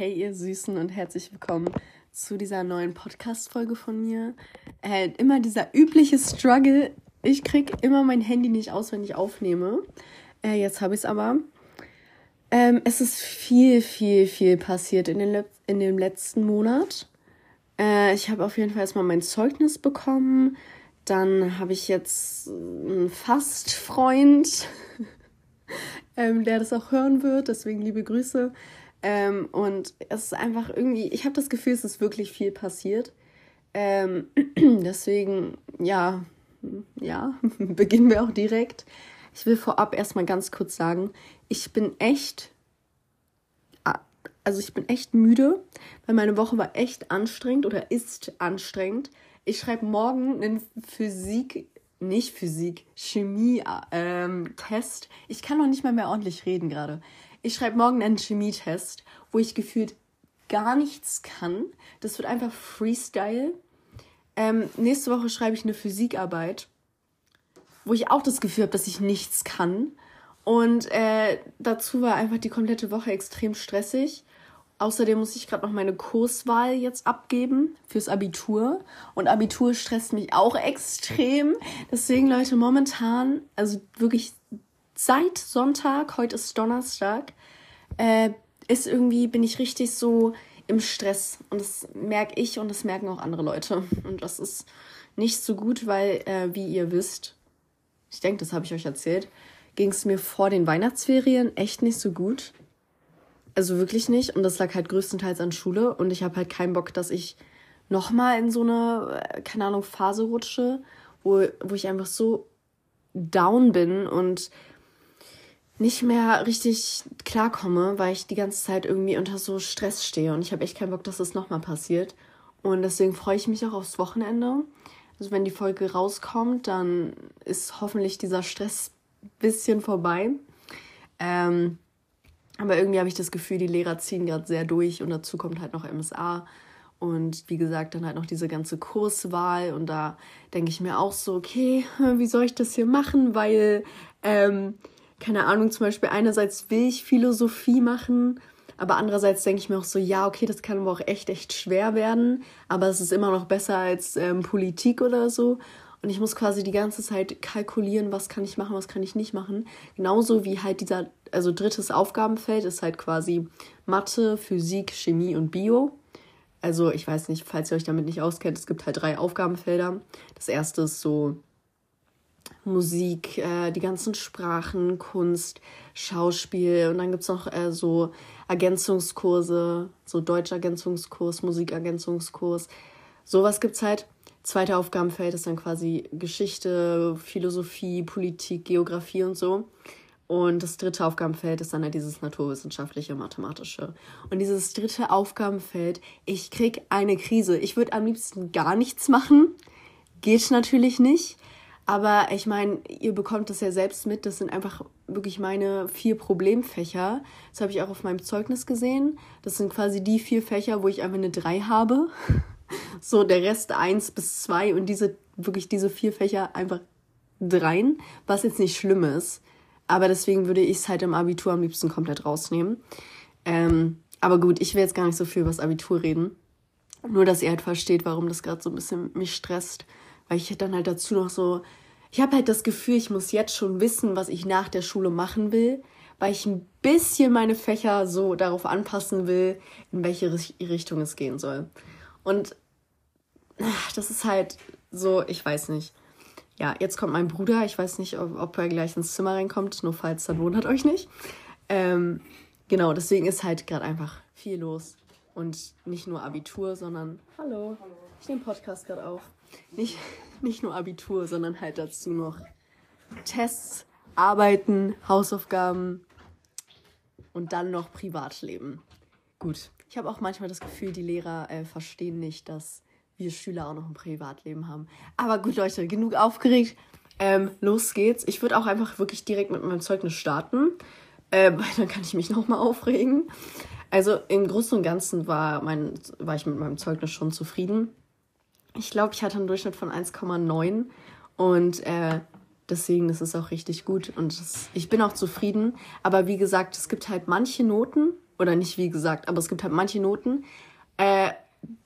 Hey ihr Süßen und herzlich willkommen zu dieser neuen Podcast-Folge von mir. Äh, immer dieser übliche Struggle. Ich krieg immer mein Handy nicht aus, wenn ich aufnehme. Äh, jetzt habe ich es aber. Ähm, es ist viel, viel, viel passiert in, den in dem letzten Monat. Äh, ich habe auf jeden Fall erstmal mein Zeugnis bekommen. Dann habe ich jetzt einen Fastfreund, ähm, der das auch hören wird. Deswegen liebe Grüße. Ähm, und es ist einfach irgendwie, ich habe das Gefühl, es ist wirklich viel passiert. Ähm, deswegen, ja, ja, beginnen wir auch direkt. Ich will vorab erstmal ganz kurz sagen, ich bin echt, also ich bin echt müde, weil meine Woche war echt anstrengend oder ist anstrengend. Ich schreibe morgen einen Physik, nicht Physik, Chemie-Test. Ähm, ich kann noch nicht mal mehr ordentlich reden gerade. Ich schreibe morgen einen Chemietest, wo ich gefühlt gar nichts kann. Das wird einfach Freestyle. Ähm, nächste Woche schreibe ich eine Physikarbeit, wo ich auch das Gefühl habe, dass ich nichts kann. Und äh, dazu war einfach die komplette Woche extrem stressig. Außerdem muss ich gerade noch meine Kurswahl jetzt abgeben fürs Abitur. Und Abitur stresst mich auch extrem. Deswegen, Leute, momentan, also wirklich seit Sonntag, heute ist Donnerstag, äh, ist irgendwie, bin ich richtig so im Stress. Und das merke ich und das merken auch andere Leute. Und das ist nicht so gut, weil, äh, wie ihr wisst, ich denke, das habe ich euch erzählt, ging es mir vor den Weihnachtsferien echt nicht so gut. Also wirklich nicht. Und das lag halt größtenteils an Schule. Und ich habe halt keinen Bock, dass ich nochmal in so eine, äh, keine Ahnung, Phase rutsche, wo, wo ich einfach so down bin und nicht mehr richtig klarkomme, weil ich die ganze Zeit irgendwie unter so Stress stehe und ich habe echt keinen Bock, dass das nochmal passiert. Und deswegen freue ich mich auch aufs Wochenende. Also wenn die Folge rauskommt, dann ist hoffentlich dieser Stress ein bisschen vorbei. Ähm, aber irgendwie habe ich das Gefühl, die Lehrer ziehen gerade sehr durch und dazu kommt halt noch MSA. Und wie gesagt, dann halt noch diese ganze Kurswahl. Und da denke ich mir auch so, okay, wie soll ich das hier machen? Weil ähm, keine Ahnung, zum Beispiel einerseits will ich Philosophie machen, aber andererseits denke ich mir auch so, ja, okay, das kann aber auch echt, echt schwer werden, aber es ist immer noch besser als ähm, Politik oder so. Und ich muss quasi die ganze Zeit kalkulieren, was kann ich machen, was kann ich nicht machen. Genauso wie halt dieser, also drittes Aufgabenfeld ist halt quasi Mathe, Physik, Chemie und Bio. Also ich weiß nicht, falls ihr euch damit nicht auskennt, es gibt halt drei Aufgabenfelder. Das erste ist so Musik, äh, die ganzen Sprachen, Kunst, Schauspiel und dann gibt es noch äh, so Ergänzungskurse, so Deutschergänzungskurs, Musikergänzungskurs. Sowas gibt es halt. Zweite Aufgabenfeld ist dann quasi Geschichte, Philosophie, Politik, Geografie und so. Und das dritte Aufgabenfeld ist dann halt dieses naturwissenschaftliche, mathematische. Und dieses dritte Aufgabenfeld, ich krieg eine Krise. Ich würde am liebsten gar nichts machen. Geht natürlich nicht. Aber ich meine, ihr bekommt das ja selbst mit. Das sind einfach wirklich meine vier Problemfächer. Das habe ich auch auf meinem Zeugnis gesehen. Das sind quasi die vier Fächer, wo ich einfach eine 3 habe. So, der Rest 1 bis 2 und diese, wirklich diese vier Fächer einfach dreien, was jetzt nicht schlimm ist. Aber deswegen würde ich es halt im Abitur am liebsten komplett rausnehmen. Ähm, aber gut, ich will jetzt gar nicht so viel über das Abitur reden. Nur, dass ihr halt versteht, warum das gerade so ein bisschen mich stresst. Weil ich dann halt dazu noch so ich habe halt das Gefühl, ich muss jetzt schon wissen, was ich nach der Schule machen will, weil ich ein bisschen meine Fächer so darauf anpassen will, in welche Richtung es gehen soll. Und das ist halt so, ich weiß nicht. Ja, jetzt kommt mein Bruder. Ich weiß nicht, ob, ob er gleich ins Zimmer reinkommt, nur falls, dann wundert euch nicht. Ähm, genau, deswegen ist halt gerade einfach viel los. Und nicht nur Abitur, sondern. Hallo. Hallo. Ich nehme Podcast gerade auf. Nicht, nicht nur Abitur, sondern halt dazu noch Tests, Arbeiten, Hausaufgaben und dann noch Privatleben. Gut, ich habe auch manchmal das Gefühl, die Lehrer äh, verstehen nicht, dass wir Schüler auch noch ein Privatleben haben. Aber gut, Leute, genug aufgeregt. Ähm, los geht's. Ich würde auch einfach wirklich direkt mit meinem Zeugnis starten, äh, weil dann kann ich mich nochmal aufregen. Also im Großen und Ganzen war, mein, war ich mit meinem Zeugnis schon zufrieden ich glaube, ich hatte einen Durchschnitt von 1,9 und äh, deswegen ist es auch richtig gut und das, ich bin auch zufrieden. Aber wie gesagt, es gibt halt manche Noten oder nicht wie gesagt, aber es gibt halt manche Noten, äh,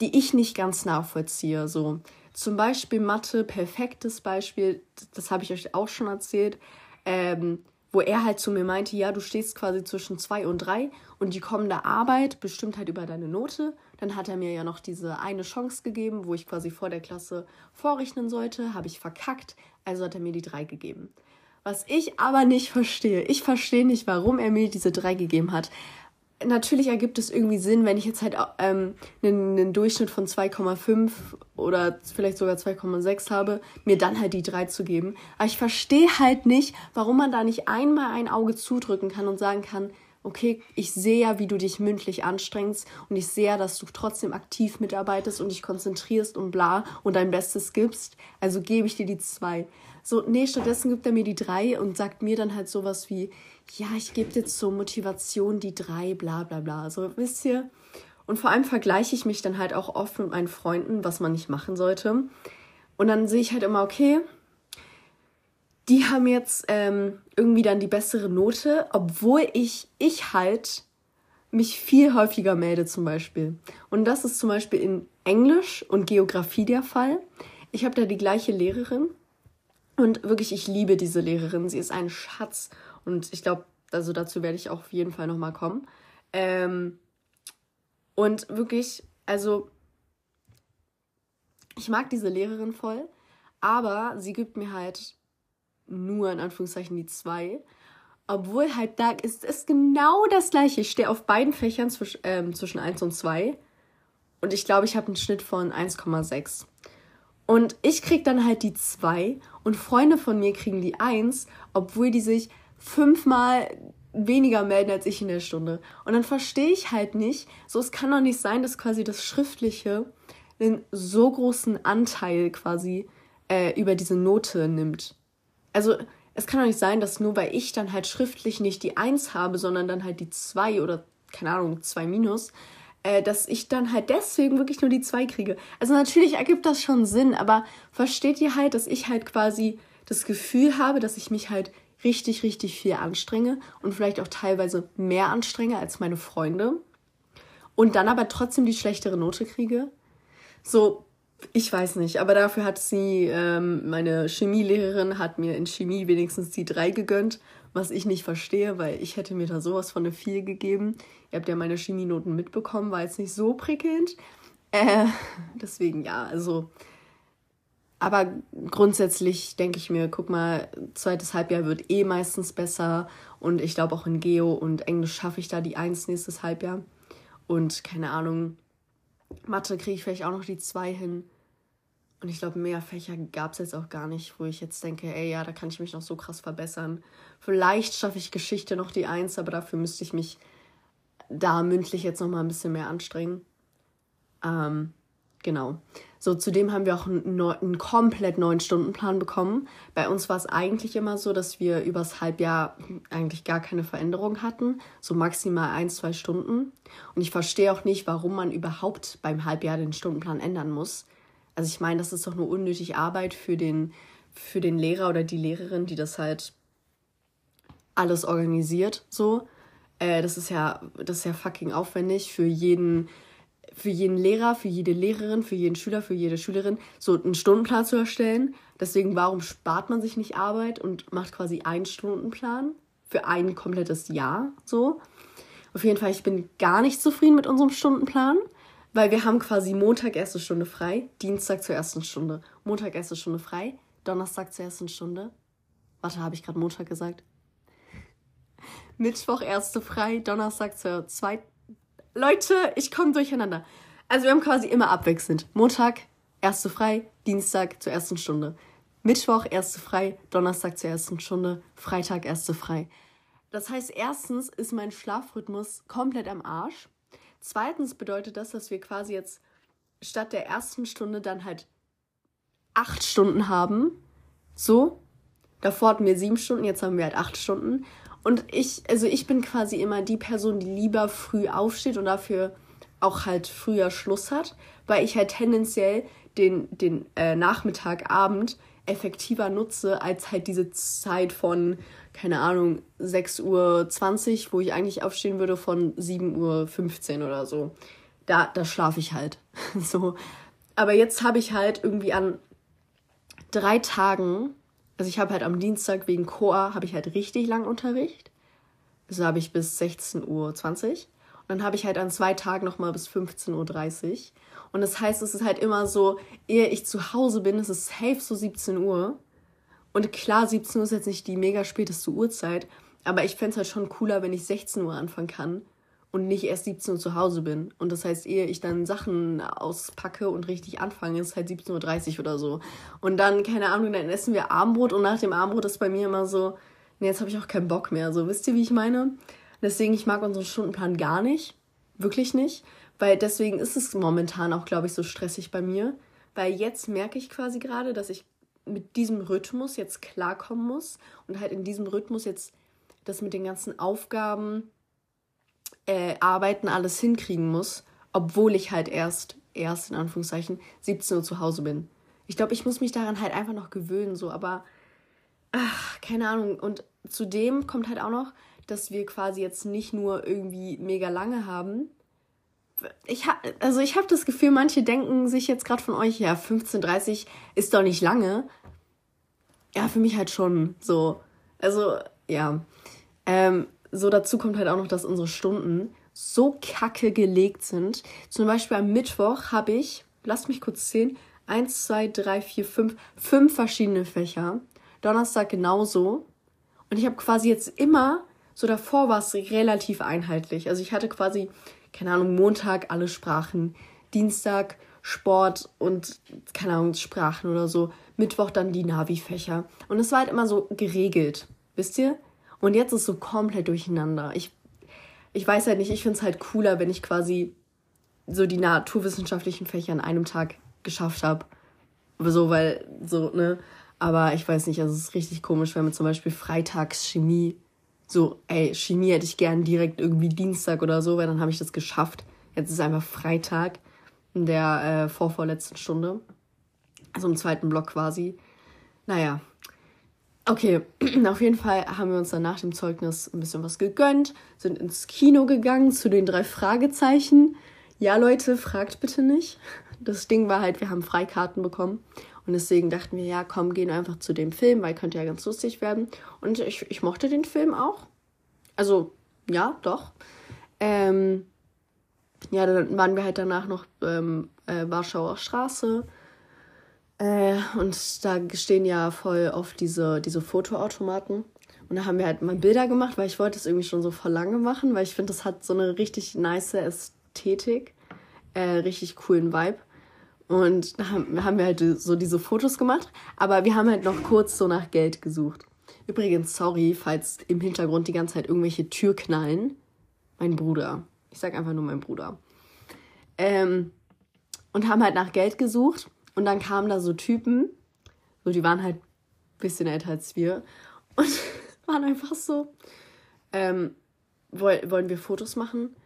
die ich nicht ganz nachvollziehe. So zum Beispiel Mathe, perfektes Beispiel, das habe ich euch auch schon erzählt, ähm, wo er halt zu mir meinte, ja, du stehst quasi zwischen zwei und drei und die kommende Arbeit bestimmt halt über deine Note. Dann hat er mir ja noch diese eine Chance gegeben, wo ich quasi vor der Klasse vorrechnen sollte, habe ich verkackt, also hat er mir die drei gegeben. Was ich aber nicht verstehe, ich verstehe nicht, warum er mir diese drei gegeben hat natürlich ergibt es irgendwie Sinn, wenn ich jetzt halt ähm, einen, einen Durchschnitt von 2,5 oder vielleicht sogar 2,6 habe, mir dann halt die 3 zu geben. Aber ich verstehe halt nicht, warum man da nicht einmal ein Auge zudrücken kann und sagen kann, okay, ich sehe ja, wie du dich mündlich anstrengst und ich sehe ja, dass du trotzdem aktiv mitarbeitest und dich konzentrierst und bla und dein Bestes gibst. Also gebe ich dir die 2. So, nee, stattdessen gibt er mir die 3 und sagt mir dann halt sowas wie, ja, ich gebe dir zur Motivation die drei, bla bla bla. So, wisst ihr? Und vor allem vergleiche ich mich dann halt auch oft mit meinen Freunden, was man nicht machen sollte. Und dann sehe ich halt immer, okay, die haben jetzt ähm, irgendwie dann die bessere Note, obwohl ich, ich halt mich viel häufiger melde zum Beispiel. Und das ist zum Beispiel in Englisch und Geografie der Fall. Ich habe da die gleiche Lehrerin und wirklich, ich liebe diese Lehrerin. Sie ist ein Schatz und ich glaube, also dazu werde ich auch auf jeden Fall nochmal kommen. Ähm, und wirklich, also ich mag diese Lehrerin voll, aber sie gibt mir halt nur in Anführungszeichen die zwei. Obwohl halt da ist es genau das gleiche. Ich stehe auf beiden Fächern zwisch, ähm, zwischen 1 und 2. Und ich glaube, ich habe einen Schnitt von 1,6. Und ich kriege dann halt die 2 und Freunde von mir kriegen die 1, obwohl die sich fünfmal weniger melden als ich in der Stunde. Und dann verstehe ich halt nicht, so es kann doch nicht sein, dass quasi das Schriftliche einen so großen Anteil quasi äh, über diese Note nimmt. Also es kann doch nicht sein, dass nur weil ich dann halt schriftlich nicht die 1 habe, sondern dann halt die 2 oder keine Ahnung, 2 minus, äh, dass ich dann halt deswegen wirklich nur die 2 kriege. Also natürlich ergibt das schon Sinn, aber versteht ihr halt, dass ich halt quasi das Gefühl habe, dass ich mich halt richtig, richtig viel anstrenge und vielleicht auch teilweise mehr anstrenge als meine Freunde und dann aber trotzdem die schlechtere Note kriege. So, ich weiß nicht, aber dafür hat sie, ähm, meine Chemielehrerin hat mir in Chemie wenigstens die drei gegönnt, was ich nicht verstehe, weil ich hätte mir da sowas von eine vier gegeben. Ihr habt ja meine Chemienoten mitbekommen, war jetzt nicht so prickelnd. Äh, deswegen ja, also aber grundsätzlich denke ich mir, guck mal, zweites Halbjahr wird eh meistens besser. Und ich glaube auch in Geo und Englisch schaffe ich da die Eins nächstes Halbjahr. Und keine Ahnung, Mathe kriege ich vielleicht auch noch die zwei hin. Und ich glaube, mehr Fächer gab es jetzt auch gar nicht, wo ich jetzt denke, ey, ja, da kann ich mich noch so krass verbessern. Vielleicht schaffe ich Geschichte noch die Eins, aber dafür müsste ich mich da mündlich jetzt noch mal ein bisschen mehr anstrengen. Ähm, genau. So, zudem haben wir auch einen, einen komplett neuen Stundenplan bekommen. Bei uns war es eigentlich immer so, dass wir übers Halbjahr eigentlich gar keine Veränderung hatten. So maximal ein, zwei Stunden. Und ich verstehe auch nicht, warum man überhaupt beim Halbjahr den Stundenplan ändern muss. Also ich meine, das ist doch nur unnötig Arbeit für den, für den Lehrer oder die Lehrerin, die das halt alles organisiert, so. Äh, das ist ja, das ist ja fucking aufwendig für jeden für jeden Lehrer, für jede Lehrerin, für jeden Schüler, für jede Schülerin so einen Stundenplan zu erstellen. Deswegen, warum spart man sich nicht Arbeit und macht quasi einen Stundenplan für ein komplettes Jahr so? Auf jeden Fall, ich bin gar nicht zufrieden mit unserem Stundenplan, weil wir haben quasi Montag erste Stunde frei, Dienstag zur ersten Stunde, Montag erste Stunde frei, Donnerstag zur ersten Stunde. Warte, habe ich gerade Montag gesagt? Mittwoch erste frei, Donnerstag zur zweiten Leute, ich komme durcheinander. Also wir haben quasi immer abwechselnd. Montag, erste frei, Dienstag zur ersten Stunde. Mittwoch, erste frei, Donnerstag zur ersten Stunde, Freitag, erste frei. Das heißt, erstens ist mein Schlafrhythmus komplett am Arsch. Zweitens bedeutet das, dass wir quasi jetzt statt der ersten Stunde dann halt acht Stunden haben. So. Davor hatten wir sieben Stunden, jetzt haben wir halt acht Stunden. Und ich, also ich bin quasi immer die Person, die lieber früh aufsteht und dafür auch halt früher Schluss hat, weil ich halt tendenziell den, den äh, Nachmittag, Abend effektiver nutze, als halt diese Zeit von, keine Ahnung, 6.20 Uhr, wo ich eigentlich aufstehen würde, von 7.15 Uhr oder so. Da, da schlafe ich halt. so. Aber jetzt habe ich halt irgendwie an drei Tagen, also ich habe halt am Dienstag wegen Chor, habe ich halt richtig lang Unterricht. Also habe ich bis 16.20 Uhr. Und dann habe ich halt an zwei Tagen nochmal bis 15.30 Uhr. Und das heißt, es ist halt immer so, ehe ich zu Hause bin, ist es safe so 17 Uhr. Und klar, 17 Uhr ist jetzt nicht die mega späteste Uhrzeit, aber ich fände es halt schon cooler, wenn ich 16 Uhr anfangen kann und nicht erst 17 Uhr zu Hause bin. Und das heißt, ehe ich dann Sachen auspacke und richtig anfange, ist halt 17.30 Uhr oder so. Und dann, keine Ahnung, dann essen wir Abendbrot und nach dem Abendbrot ist bei mir immer so, nee, jetzt habe ich auch keinen Bock mehr. So, wisst ihr, wie ich meine? Deswegen, ich mag unseren Stundenplan gar nicht. Wirklich nicht. Weil deswegen ist es momentan auch, glaube ich, so stressig bei mir. Weil jetzt merke ich quasi gerade, dass ich mit diesem Rhythmus jetzt klarkommen muss und halt in diesem Rhythmus jetzt das mit den ganzen Aufgaben, äh, Arbeiten alles hinkriegen muss, obwohl ich halt erst, erst in Anführungszeichen, 17 Uhr zu Hause bin. Ich glaube, ich muss mich daran halt einfach noch gewöhnen, so, aber ach, keine Ahnung. Und zudem kommt halt auch noch, dass wir quasi jetzt nicht nur irgendwie mega lange haben, ich habe also ich habe das Gefühl, manche denken sich jetzt gerade von euch, ja, 15:30 ist doch nicht lange. Ja, für mich halt schon so. Also, ja. Ähm, so dazu kommt halt auch noch, dass unsere Stunden so kacke gelegt sind. Zum Beispiel am Mittwoch habe ich, lasst mich kurz zählen, eins, zwei, drei, vier, fünf, fünf verschiedene Fächer. Donnerstag genauso. Und ich habe quasi jetzt immer, so davor war es relativ einheitlich. Also ich hatte quasi keine Ahnung, Montag alle Sprachen, Dienstag Sport und, keine Ahnung, Sprachen oder so, Mittwoch dann die Navi-Fächer. Und es war halt immer so geregelt, wisst ihr? Und jetzt ist so komplett durcheinander. Ich, ich weiß halt nicht, ich finde es halt cooler, wenn ich quasi so die naturwissenschaftlichen Fächer an einem Tag geschafft habe. So, weil, so, ne? Aber ich weiß nicht, also es ist richtig komisch, wenn man zum Beispiel freitags Chemie so, ey, Chemie hätte ich gern direkt irgendwie Dienstag oder so, weil dann habe ich das geschafft. Jetzt ist einfach Freitag in der äh, vorvorletzten Stunde. Also im zweiten Block quasi. Naja. Okay, auf jeden Fall haben wir uns dann nach dem Zeugnis ein bisschen was gegönnt, sind ins Kino gegangen zu den drei Fragezeichen. Ja, Leute, fragt bitte nicht. Das Ding war halt, wir haben Freikarten bekommen. Und deswegen dachten wir, ja, komm, gehen einfach zu dem Film, weil könnte ja ganz lustig werden. Und ich, ich mochte den Film auch. Also, ja, doch. Ähm, ja, dann waren wir halt danach noch ähm, äh, Warschauer Straße. Äh, und da stehen ja voll oft diese, diese Fotoautomaten. Und da haben wir halt mal Bilder gemacht, weil ich wollte es irgendwie schon so vor lange machen, weil ich finde, das hat so eine richtig nice Ästhetik, äh, richtig coolen Vibe. Und da haben wir halt so diese Fotos gemacht, aber wir haben halt noch kurz so nach Geld gesucht. Übrigens, sorry, falls im Hintergrund die ganze Zeit irgendwelche Tür knallen. Mein Bruder. Ich sag einfach nur mein Bruder. Ähm, und haben halt nach Geld gesucht. Und dann kamen da so Typen, so die waren halt ein bisschen älter als wir. Und waren einfach so, ähm, wollen wir Fotos machen?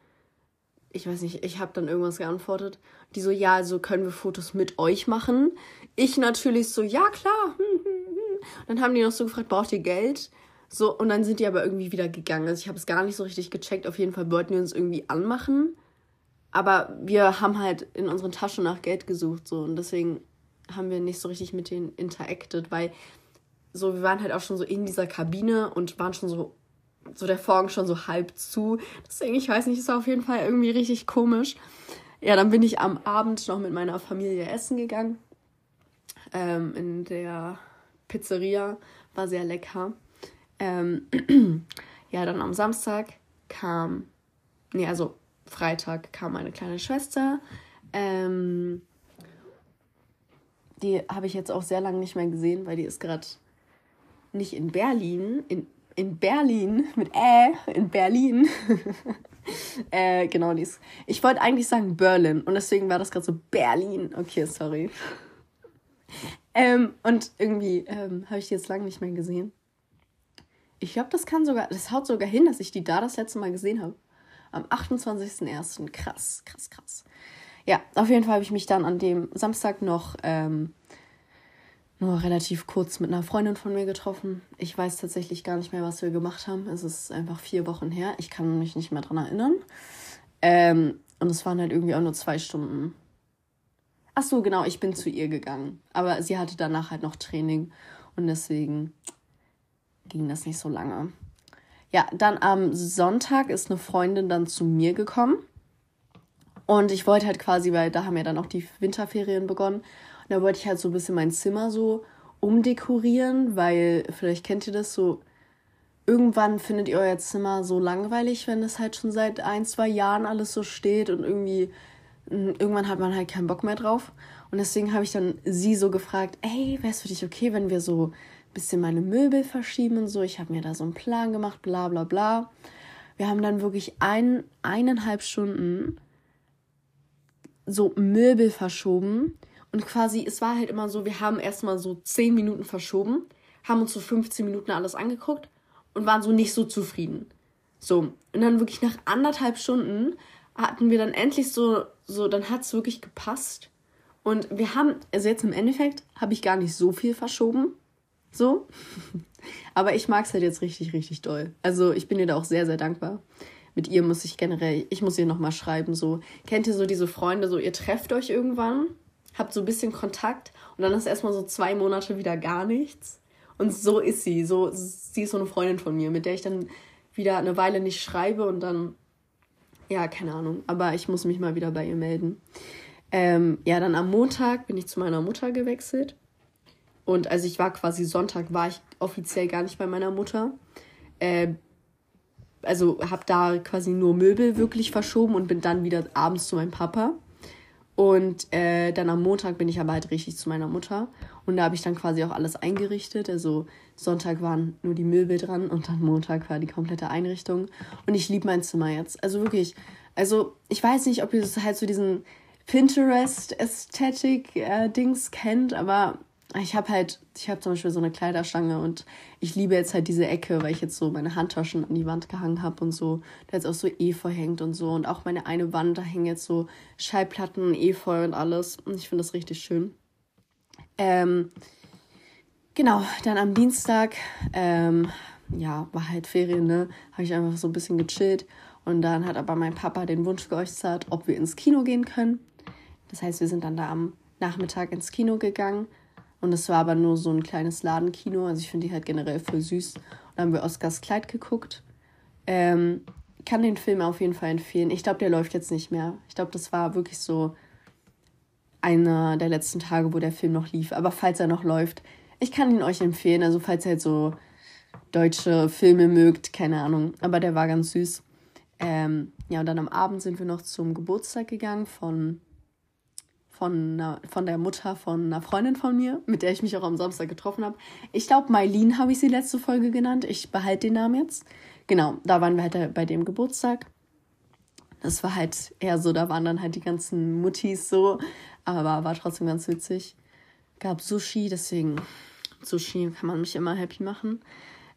Ich weiß nicht, ich habe dann irgendwas geantwortet. Die so, ja, also können wir Fotos mit euch machen? Ich natürlich so, ja, klar. Dann haben die noch so gefragt, braucht ihr Geld? So, und dann sind die aber irgendwie wieder gegangen. Also ich habe es gar nicht so richtig gecheckt. Auf jeden Fall wollten wir uns irgendwie anmachen. Aber wir haben halt in unseren Taschen nach Geld gesucht, so. Und deswegen haben wir nicht so richtig mit denen interacted, weil so, wir waren halt auch schon so in dieser Kabine und waren schon so so der Vorhang schon so halb zu. Deswegen, ich weiß nicht, ist auf jeden Fall irgendwie richtig komisch. Ja, dann bin ich am Abend noch mit meiner Familie essen gegangen. Ähm, in der Pizzeria. War sehr lecker. Ähm, ja, dann am Samstag kam, nee, also Freitag kam meine kleine Schwester. Ähm, die habe ich jetzt auch sehr lange nicht mehr gesehen, weil die ist gerade nicht in Berlin, in in Berlin, mit Ä, in Berlin. äh, genau dies. Ich wollte eigentlich sagen Berlin und deswegen war das gerade so Berlin. Okay, sorry. Ähm, und irgendwie ähm, habe ich die jetzt lange nicht mehr gesehen. Ich glaube, das kann sogar, das haut sogar hin, dass ich die da das letzte Mal gesehen habe. Am 28.01. Krass, krass, krass. Ja, auf jeden Fall habe ich mich dann an dem Samstag noch ähm, nur relativ kurz mit einer Freundin von mir getroffen. Ich weiß tatsächlich gar nicht mehr, was wir gemacht haben. Es ist einfach vier Wochen her. Ich kann mich nicht mehr dran erinnern. Ähm, und es waren halt irgendwie auch nur zwei Stunden. Ach so, genau, ich bin zu ihr gegangen. Aber sie hatte danach halt noch Training und deswegen ging das nicht so lange. Ja, dann am Sonntag ist eine Freundin dann zu mir gekommen. Und ich wollte halt quasi, weil da haben ja dann auch die Winterferien begonnen. Und da wollte ich halt so ein bisschen mein Zimmer so umdekorieren, weil vielleicht kennt ihr das so. Irgendwann findet ihr euer Zimmer so langweilig, wenn es halt schon seit ein, zwei Jahren alles so steht und irgendwie irgendwann hat man halt keinen Bock mehr drauf. Und deswegen habe ich dann sie so gefragt, ey, wäre es für dich okay, wenn wir so ein bisschen meine Möbel verschieben und so? Ich habe mir da so einen Plan gemacht, bla bla bla. Wir haben dann wirklich ein, eineinhalb Stunden so Möbel verschoben. Und quasi, es war halt immer so, wir haben erstmal so zehn Minuten verschoben, haben uns so 15 Minuten alles angeguckt und waren so nicht so zufrieden. So. Und dann wirklich nach anderthalb Stunden hatten wir dann endlich so, so, dann hat es wirklich gepasst. Und wir haben, also jetzt im Endeffekt habe ich gar nicht so viel verschoben. So. Aber ich mag es halt jetzt richtig, richtig doll. Also ich bin ihr da auch sehr, sehr dankbar. Mit ihr muss ich generell, ich muss ihr nochmal schreiben, so. Kennt ihr so diese Freunde, so ihr trefft euch irgendwann, habt so ein bisschen Kontakt und dann ist erstmal so zwei Monate wieder gar nichts. Und so ist sie. So, sie ist so eine Freundin von mir, mit der ich dann wieder eine Weile nicht schreibe und dann, ja, keine Ahnung. Aber ich muss mich mal wieder bei ihr melden. Ähm, ja, dann am Montag bin ich zu meiner Mutter gewechselt. Und also ich war quasi Sonntag, war ich offiziell gar nicht bei meiner Mutter. Äh, also habe da quasi nur Möbel wirklich verschoben und bin dann wieder abends zu meinem Papa. Und äh, dann am Montag bin ich aber halt richtig zu meiner Mutter. Und da habe ich dann quasi auch alles eingerichtet. Also Sonntag waren nur die Möbel dran und dann Montag war die komplette Einrichtung. Und ich liebe mein Zimmer jetzt. Also wirklich. Also ich weiß nicht, ob ihr das halt so diesen Pinterest-Ästhetik-Dings kennt, aber ich habe halt, ich habe zum Beispiel so eine Kleiderstange und ich liebe jetzt halt diese Ecke, weil ich jetzt so meine Handtaschen an die Wand gehangen habe und so. Da jetzt auch so Efeu hängt und so. Und auch meine eine Wand, da hängen jetzt so Schallplatten, Efeu und alles. Und ich finde das richtig schön. Ähm, genau, dann am Dienstag, ähm, ja, war halt Ferien, ne? Habe ich einfach so ein bisschen gechillt. Und dann hat aber mein Papa den Wunsch geäußert, ob wir ins Kino gehen können. Das heißt, wir sind dann da am Nachmittag ins Kino gegangen. Und es war aber nur so ein kleines Ladenkino. Also ich finde die halt generell voll süß. Und dann haben wir Oscars Kleid geguckt. Ähm, kann den Film auf jeden Fall empfehlen. Ich glaube, der läuft jetzt nicht mehr. Ich glaube, das war wirklich so einer der letzten Tage, wo der Film noch lief. Aber falls er noch läuft, ich kann ihn euch empfehlen. Also falls ihr halt so deutsche Filme mögt, keine Ahnung. Aber der war ganz süß. Ähm, ja, und dann am Abend sind wir noch zum Geburtstag gegangen von von, einer, von der Mutter von einer Freundin von mir, mit der ich mich auch am Samstag getroffen habe. Ich glaube, Mailin habe ich sie letzte Folge genannt. Ich behalte den Namen jetzt. Genau, da waren wir halt bei dem Geburtstag. Das war halt eher so, da waren dann halt die ganzen Muttis so, aber war trotzdem ganz witzig. Gab Sushi, deswegen Sushi kann man mich immer happy machen.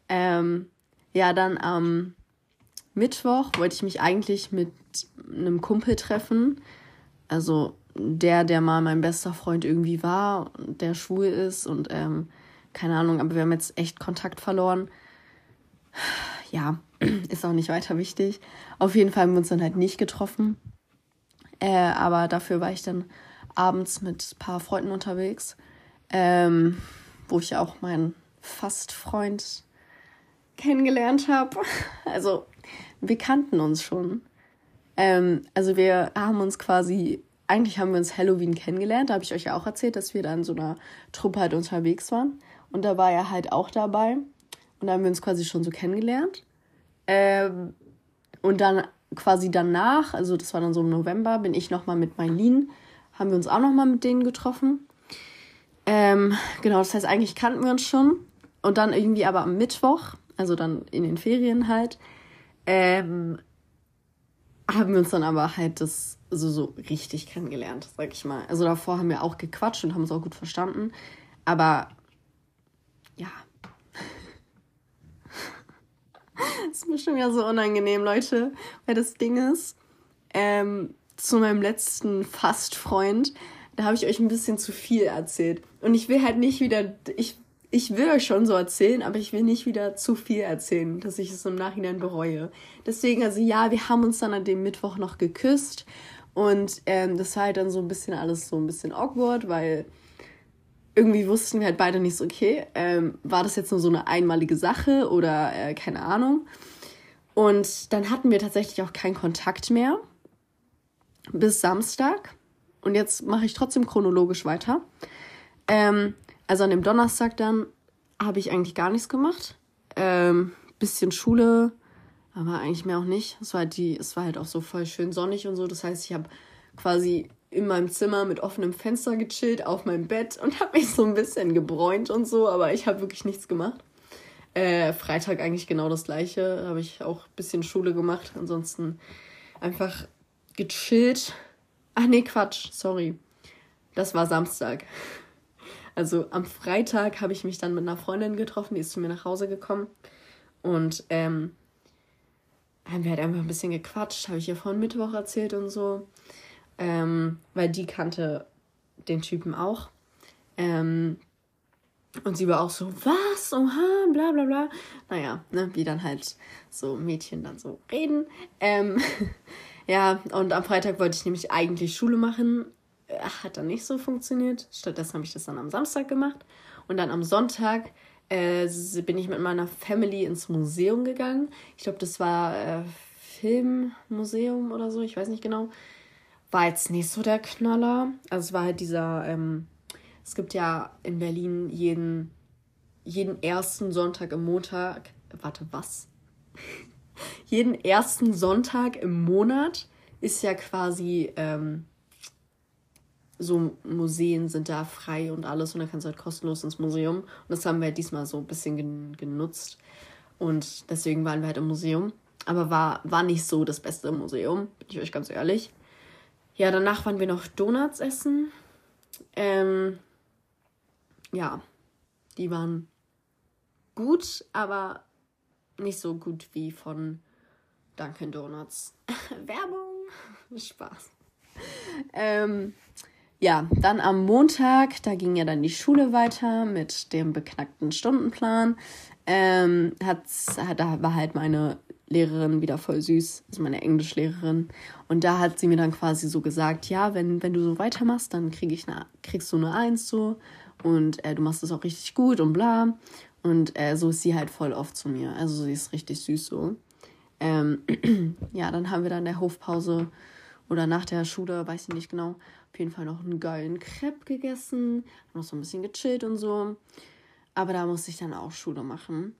Ähm, ja, dann am Mittwoch wollte ich mich eigentlich mit einem Kumpel treffen. Also der, der mal mein bester Freund irgendwie war, der schwul ist und ähm, keine Ahnung, aber wir haben jetzt echt Kontakt verloren. Ja, ist auch nicht weiter wichtig. Auf jeden Fall haben wir uns dann halt nicht getroffen. Äh, aber dafür war ich dann abends mit ein paar Freunden unterwegs, ähm, wo ich auch meinen Fast-Freund kennengelernt habe. Also, wir kannten uns schon. Ähm, also, wir haben uns quasi eigentlich haben wir uns Halloween kennengelernt. Da habe ich euch ja auch erzählt, dass wir da in so einer Truppe halt unterwegs waren. Und da war er halt auch dabei. Und da haben wir uns quasi schon so kennengelernt. Ähm, und dann quasi danach, also das war dann so im November, bin ich nochmal mit Mailin, haben wir uns auch nochmal mit denen getroffen. Ähm, genau, das heißt, eigentlich kannten wir uns schon. Und dann irgendwie aber am Mittwoch, also dann in den Ferien halt, ähm, haben wir uns dann aber halt das so, so richtig kennengelernt, sag ich mal. Also davor haben wir auch gequatscht und haben uns auch gut verstanden. Aber ja. das ist mir schon wieder so unangenehm, Leute. Weil das Ding ist, ähm, zu meinem letzten Fast-Freund da habe ich euch ein bisschen zu viel erzählt. Und ich will halt nicht wieder, ich, ich will euch schon so erzählen, aber ich will nicht wieder zu viel erzählen, dass ich es im Nachhinein bereue. Deswegen, also ja, wir haben uns dann an dem Mittwoch noch geküsst und ähm, das war halt dann so ein bisschen alles so ein bisschen awkward, weil irgendwie wussten wir halt beide nicht so, okay, ähm, war das jetzt nur so eine einmalige Sache oder äh, keine Ahnung. Und dann hatten wir tatsächlich auch keinen Kontakt mehr bis Samstag. Und jetzt mache ich trotzdem chronologisch weiter. Ähm, also an dem Donnerstag dann habe ich eigentlich gar nichts gemacht. Ähm, bisschen Schule, aber eigentlich mehr auch nicht. Es war, halt die, es war halt auch so voll schön sonnig und so. Das heißt, ich habe quasi in meinem Zimmer mit offenem Fenster gechillt, auf meinem Bett und habe mich so ein bisschen gebräunt und so, aber ich habe wirklich nichts gemacht. Äh, Freitag eigentlich genau das gleiche. Habe ich auch ein bisschen Schule gemacht. Ansonsten einfach gechillt. Ach nee, Quatsch, sorry. Das war Samstag. Also am Freitag habe ich mich dann mit einer Freundin getroffen, die ist zu mir nach Hause gekommen. Und ähm, haben wir halt einfach ein bisschen gequatscht, habe ich ihr vorhin Mittwoch erzählt und so. Ähm, weil die kannte den Typen auch. Ähm, und sie war auch so, was? Oha, bla bla bla. Naja, ne, wie dann halt so Mädchen dann so reden. Ähm, ja, und am Freitag wollte ich nämlich eigentlich Schule machen. Äh, hat dann nicht so funktioniert. Stattdessen habe ich das dann am Samstag gemacht. Und dann am Sonntag äh, bin ich mit meiner Family ins Museum gegangen. Ich glaube, das war äh, Filmmuseum oder so, ich weiß nicht genau. War jetzt nicht so der Knaller. Also es war halt dieser ähm, es gibt ja in Berlin jeden, jeden ersten Sonntag im Montag. Warte, was? jeden ersten Sonntag im Monat ist ja quasi ähm, so Museen sind da frei und alles und dann kannst du halt kostenlos ins Museum. Und das haben wir halt diesmal so ein bisschen genutzt. Und deswegen waren wir halt im Museum. Aber war, war nicht so das beste Museum, bin ich euch ganz ehrlich. Ja, danach waren wir noch Donuts essen. Ähm, ja, die waren gut, aber nicht so gut wie von Dunkin' Donuts. Werbung. Spaß. Ähm, ja, dann am Montag, da ging ja dann die Schule weiter mit dem beknackten Stundenplan. Ähm, hat, da war halt meine Lehrerin wieder voll süß, also meine Englischlehrerin. Und da hat sie mir dann quasi so gesagt, ja, wenn, wenn du so weitermachst, dann krieg ich eine, kriegst du eine Eins so und äh, du machst das auch richtig gut und bla. Und äh, so ist sie halt voll oft zu mir. Also sie ist richtig süß so. Ähm, ja, dann haben wir dann der Hofpause oder nach der Schule, weiß ich nicht genau, auf jeden Fall noch einen geilen Crepe gegessen, noch so ein bisschen gechillt und so. Aber da musste ich dann auch Schule machen.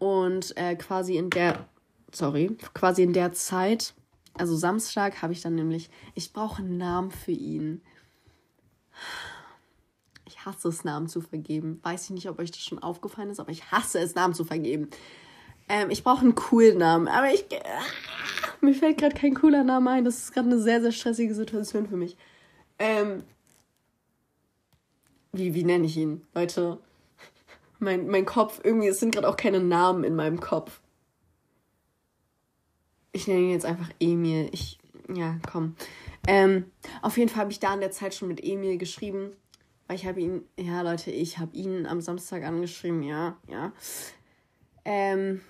Und äh, quasi in der, sorry, quasi in der Zeit, also Samstag habe ich dann nämlich, ich brauche einen Namen für ihn hasse es, Namen zu vergeben. Weiß ich nicht, ob euch das schon aufgefallen ist, aber ich hasse es, Namen zu vergeben. Ähm, ich brauche einen coolen Namen, aber ich. Ah, mir fällt gerade kein cooler Name ein. Das ist gerade eine sehr, sehr stressige Situation für mich. Ähm, wie, wie nenne ich ihn? Leute, mein, mein Kopf, irgendwie, es sind gerade auch keine Namen in meinem Kopf. Ich nenne ihn jetzt einfach Emil. Ich, ja, komm. Ähm, auf jeden Fall habe ich da in der Zeit schon mit Emil geschrieben. Weil ich habe ihn, ja Leute, ich habe ihn am Samstag angeschrieben, ja, ja. Ähm,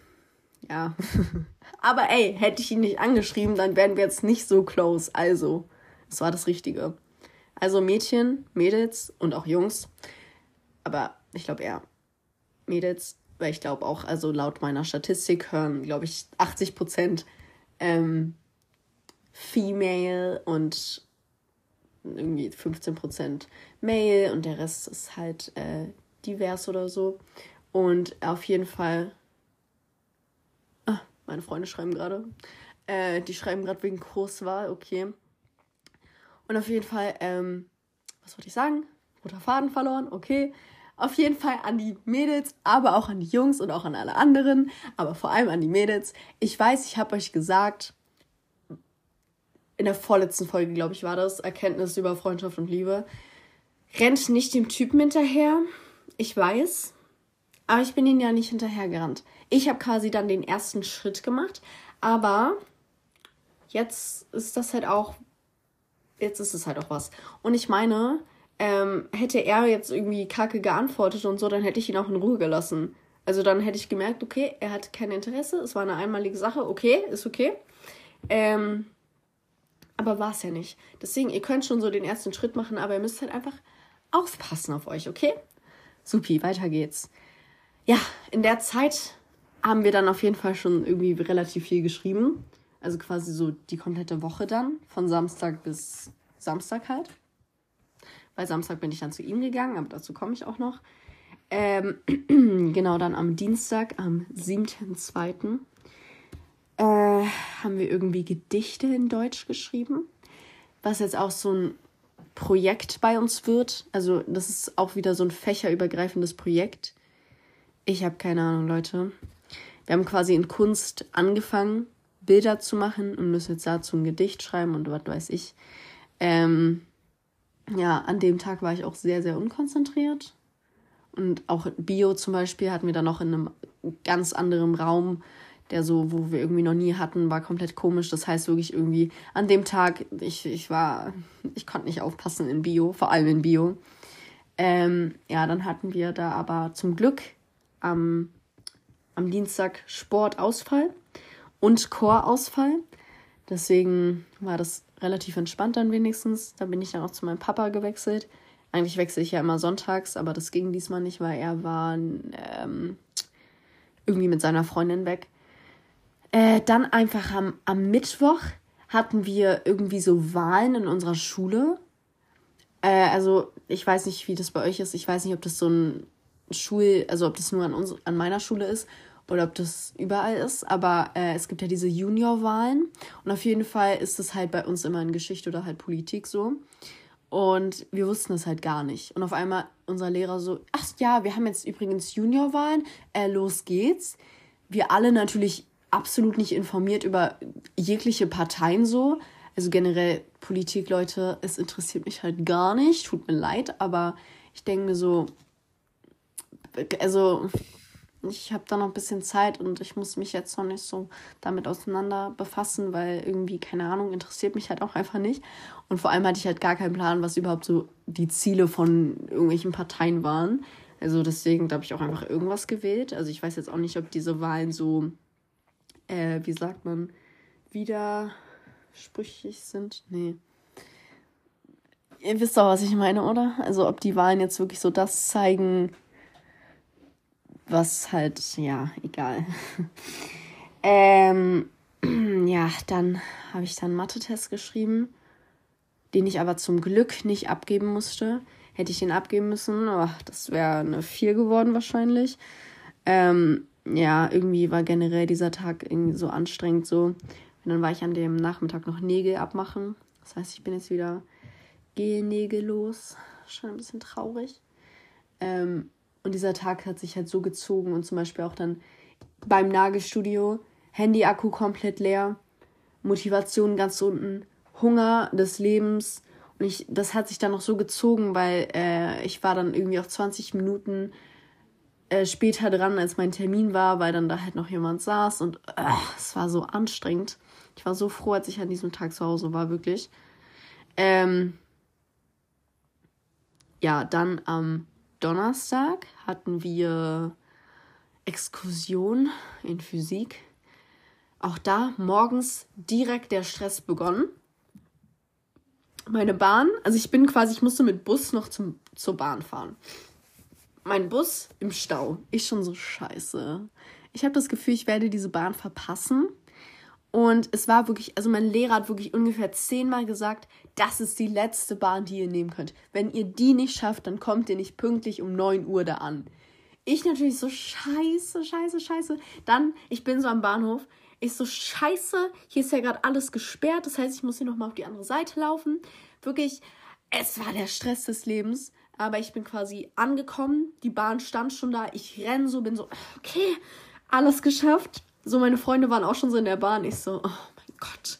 ja. Aber ey, hätte ich ihn nicht angeschrieben, dann wären wir jetzt nicht so close. Also, es war das Richtige. Also Mädchen, Mädels und auch Jungs. Aber ich glaube eher Mädels, weil ich glaube auch, also laut meiner Statistik hören, glaube ich, 80 Prozent ähm, Female und irgendwie 15% Mail und der Rest ist halt äh, divers oder so. Und auf jeden Fall. Ah, meine Freunde schreiben gerade. Äh, die schreiben gerade wegen Kurswahl, okay. Und auf jeden Fall, ähm, was wollte ich sagen? Roter Faden verloren, okay. Auf jeden Fall an die Mädels, aber auch an die Jungs und auch an alle anderen, aber vor allem an die Mädels. Ich weiß, ich habe euch gesagt, in der vorletzten Folge, glaube ich, war das, Erkenntnis über Freundschaft und Liebe. Rennt nicht dem Typen hinterher. Ich weiß. Aber ich bin ihn ja nicht hinterhergerannt. Ich habe quasi dann den ersten Schritt gemacht. Aber jetzt ist das halt auch jetzt ist es halt auch was. Und ich meine, ähm, hätte er jetzt irgendwie kacke geantwortet und so, dann hätte ich ihn auch in Ruhe gelassen. Also dann hätte ich gemerkt, okay, er hat kein Interesse, es war eine einmalige Sache, okay, ist okay. Ähm, aber war es ja nicht. Deswegen, ihr könnt schon so den ersten Schritt machen, aber ihr müsst halt einfach aufpassen auf euch, okay? Supi, weiter geht's. Ja, in der Zeit haben wir dann auf jeden Fall schon irgendwie relativ viel geschrieben. Also quasi so die komplette Woche dann, von Samstag bis Samstag halt. Weil Samstag bin ich dann zu ihm gegangen, aber dazu komme ich auch noch. Ähm, genau, dann am Dienstag, am 7.2., äh, haben wir irgendwie Gedichte in Deutsch geschrieben. Was jetzt auch so ein Projekt bei uns wird. Also, das ist auch wieder so ein fächerübergreifendes Projekt. Ich habe keine Ahnung, Leute. Wir haben quasi in Kunst angefangen Bilder zu machen und müssen jetzt dazu ein Gedicht schreiben und was weiß ich. Ähm, ja, an dem Tag war ich auch sehr, sehr unkonzentriert. Und auch Bio zum Beispiel hatten wir dann noch in einem ganz anderen Raum, der so, wo wir irgendwie noch nie hatten, war komplett komisch. Das heißt wirklich irgendwie an dem Tag, ich, ich war, ich konnte nicht aufpassen in Bio, vor allem in Bio. Ähm, ja, dann hatten wir da aber zum Glück am, am Dienstag Sportausfall und Chorausfall. Deswegen war das relativ entspannt dann wenigstens. Da bin ich dann auch zu meinem Papa gewechselt. Eigentlich wechsle ich ja immer sonntags, aber das ging diesmal nicht, weil er war ähm, irgendwie mit seiner Freundin weg. Äh, dann einfach am, am Mittwoch hatten wir irgendwie so Wahlen in unserer Schule. Äh, also ich weiß nicht, wie das bei euch ist. Ich weiß nicht, ob das so ein Schul, also ob das nur an, uns, an meiner Schule ist oder ob das überall ist, aber äh, es gibt ja diese Juniorwahlen und auf jeden Fall ist das halt bei uns immer in Geschichte oder halt Politik so. Und wir wussten das halt gar nicht. Und auf einmal unser Lehrer so, ach ja, wir haben jetzt übrigens Juniorwahlen, äh, los geht's. Wir alle natürlich absolut nicht informiert über jegliche Parteien so. Also generell Politik, Leute, es interessiert mich halt gar nicht, tut mir leid, aber ich denke mir so, also ich habe da noch ein bisschen Zeit und ich muss mich jetzt noch nicht so damit auseinander befassen, weil irgendwie, keine Ahnung, interessiert mich halt auch einfach nicht. Und vor allem hatte ich halt gar keinen Plan, was überhaupt so die Ziele von irgendwelchen Parteien waren. Also deswegen, da habe ich auch einfach irgendwas gewählt. Also ich weiß jetzt auch nicht, ob diese Wahlen so, äh, wie sagt man, widersprüchlich sind. Nee. Ihr wisst doch, was ich meine, oder? Also ob die Wahlen jetzt wirklich so das zeigen, was halt, ja, egal. ähm, ja, dann habe ich dann Mathe-Test geschrieben, den ich aber zum Glück nicht abgeben musste. Hätte ich den abgeben müssen, oh, das wäre eine 4 geworden wahrscheinlich. Ähm, ja, irgendwie war generell dieser Tag irgendwie so anstrengend so. Und dann war ich an dem Nachmittag noch Nägel abmachen. Das heißt, ich bin jetzt wieder Gelnägel los. Schon ein bisschen traurig. Ähm, und dieser Tag hat sich halt so gezogen und zum Beispiel auch dann beim Nagelstudio, Handy-Akku komplett leer, Motivation ganz unten, Hunger des Lebens. Und ich, das hat sich dann noch so gezogen, weil äh, ich war dann irgendwie auch 20 Minuten äh, später dran, als mein Termin war, weil dann da halt noch jemand saß und äh, es war so anstrengend. Ich war so froh, als ich an diesem Tag zu Hause war, wirklich. Ähm, ja, dann am Donnerstag hatten wir Exkursion in Physik. Auch da morgens direkt der Stress begonnen. Meine Bahn, also ich bin quasi, ich musste mit Bus noch zum, zur Bahn fahren. Mein Bus im Stau. Ich schon so scheiße. Ich habe das Gefühl, ich werde diese Bahn verpassen. Und es war wirklich, also mein Lehrer hat wirklich ungefähr zehnmal gesagt, das ist die letzte Bahn, die ihr nehmen könnt. Wenn ihr die nicht schafft, dann kommt ihr nicht pünktlich um 9 Uhr da an. Ich natürlich so scheiße, scheiße, scheiße. Dann, ich bin so am Bahnhof. Ich so scheiße, hier ist ja gerade alles gesperrt. Das heißt, ich muss hier nochmal auf die andere Seite laufen. Wirklich, es war der Stress des Lebens. Aber ich bin quasi angekommen. Die Bahn stand schon da. Ich renn so, bin so, okay, alles geschafft so meine Freunde waren auch schon so in der Bahn. Ich so, oh mein Gott.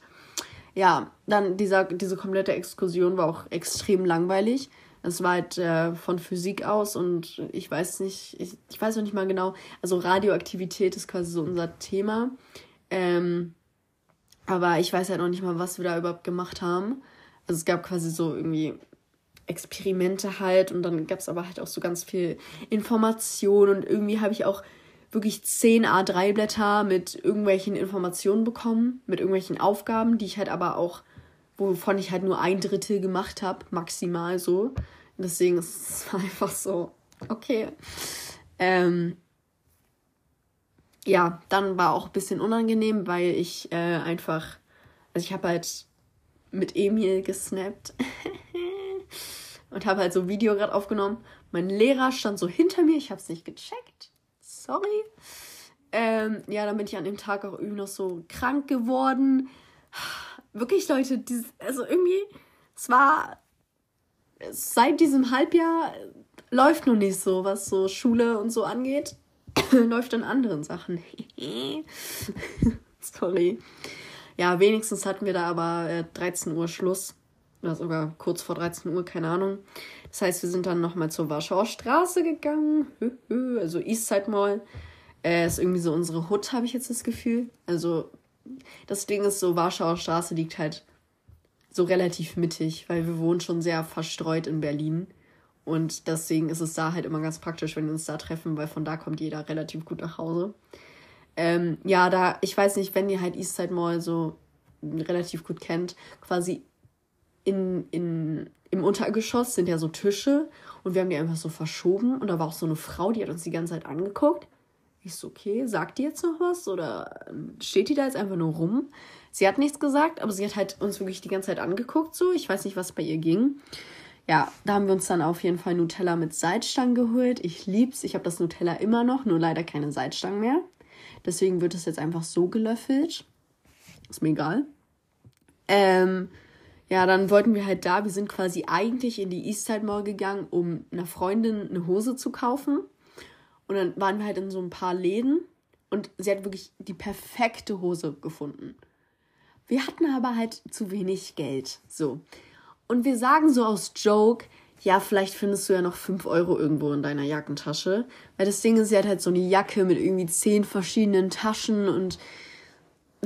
Ja, dann dieser, diese komplette Exkursion war auch extrem langweilig. Es war halt äh, von Physik aus und ich weiß nicht, ich, ich weiß noch nicht mal genau. Also Radioaktivität ist quasi so unser Thema. Ähm, aber ich weiß halt noch nicht mal, was wir da überhaupt gemacht haben. Also es gab quasi so irgendwie Experimente halt und dann gab es aber halt auch so ganz viel Information und irgendwie habe ich auch wirklich 10 A3-Blätter mit irgendwelchen Informationen bekommen, mit irgendwelchen Aufgaben, die ich halt aber auch, wovon ich halt nur ein Drittel gemacht habe, maximal so. Deswegen ist es einfach so, okay. Ähm, ja, dann war auch ein bisschen unangenehm, weil ich äh, einfach, also ich habe halt mit Emil gesnappt und habe halt so ein Video gerade aufgenommen. Mein Lehrer stand so hinter mir, ich habe es nicht gecheckt. Sorry. Ähm, ja, dann bin ich an dem Tag auch irgendwie noch so krank geworden. Wirklich, Leute, dieses, also irgendwie, es war seit diesem Halbjahr läuft noch nicht so, was so Schule und so angeht. läuft in anderen Sachen. Sorry. Ja, wenigstens hatten wir da aber äh, 13 Uhr Schluss. Oder sogar kurz vor 13 Uhr, keine Ahnung. Das heißt, wir sind dann nochmal zur Warschauer Straße gegangen. Also Eastside Mall. Äh, ist irgendwie so unsere Hut, habe ich jetzt das Gefühl. Also das Ding ist so, Warschauer Straße liegt halt so relativ mittig, weil wir wohnen schon sehr verstreut in Berlin. Und deswegen ist es da halt immer ganz praktisch, wenn wir uns da treffen, weil von da kommt jeder relativ gut nach Hause. Ähm, ja, da, ich weiß nicht, wenn ihr halt Eastside Mall so relativ gut kennt, quasi in, in, im Untergeschoss sind ja so Tische und wir haben die einfach so verschoben und da war auch so eine Frau, die hat uns die ganze Zeit angeguckt. Ich so, okay, sagt die jetzt noch was oder steht die da jetzt einfach nur rum? Sie hat nichts gesagt, aber sie hat halt uns wirklich die ganze Zeit angeguckt so. Ich weiß nicht, was bei ihr ging ja, da haben wir uns dann auf jeden Fall Nutella mit Salzstangen geholt. Ich lieb's. Ich habe das Nutella immer noch, nur leider keine Salzstangen mehr. Deswegen wird es jetzt einfach so gelöffelt. Ist mir egal. Ähm, ja, dann wollten wir halt da, wir sind quasi eigentlich in die Eastside Mall gegangen, um einer Freundin eine Hose zu kaufen. Und dann waren wir halt in so ein paar Läden und sie hat wirklich die perfekte Hose gefunden. Wir hatten aber halt zu wenig Geld. So. Und wir sagen so aus Joke, ja, vielleicht findest du ja noch 5 Euro irgendwo in deiner Jackentasche. Weil das Ding ist, sie hat halt so eine Jacke mit irgendwie zehn verschiedenen Taschen und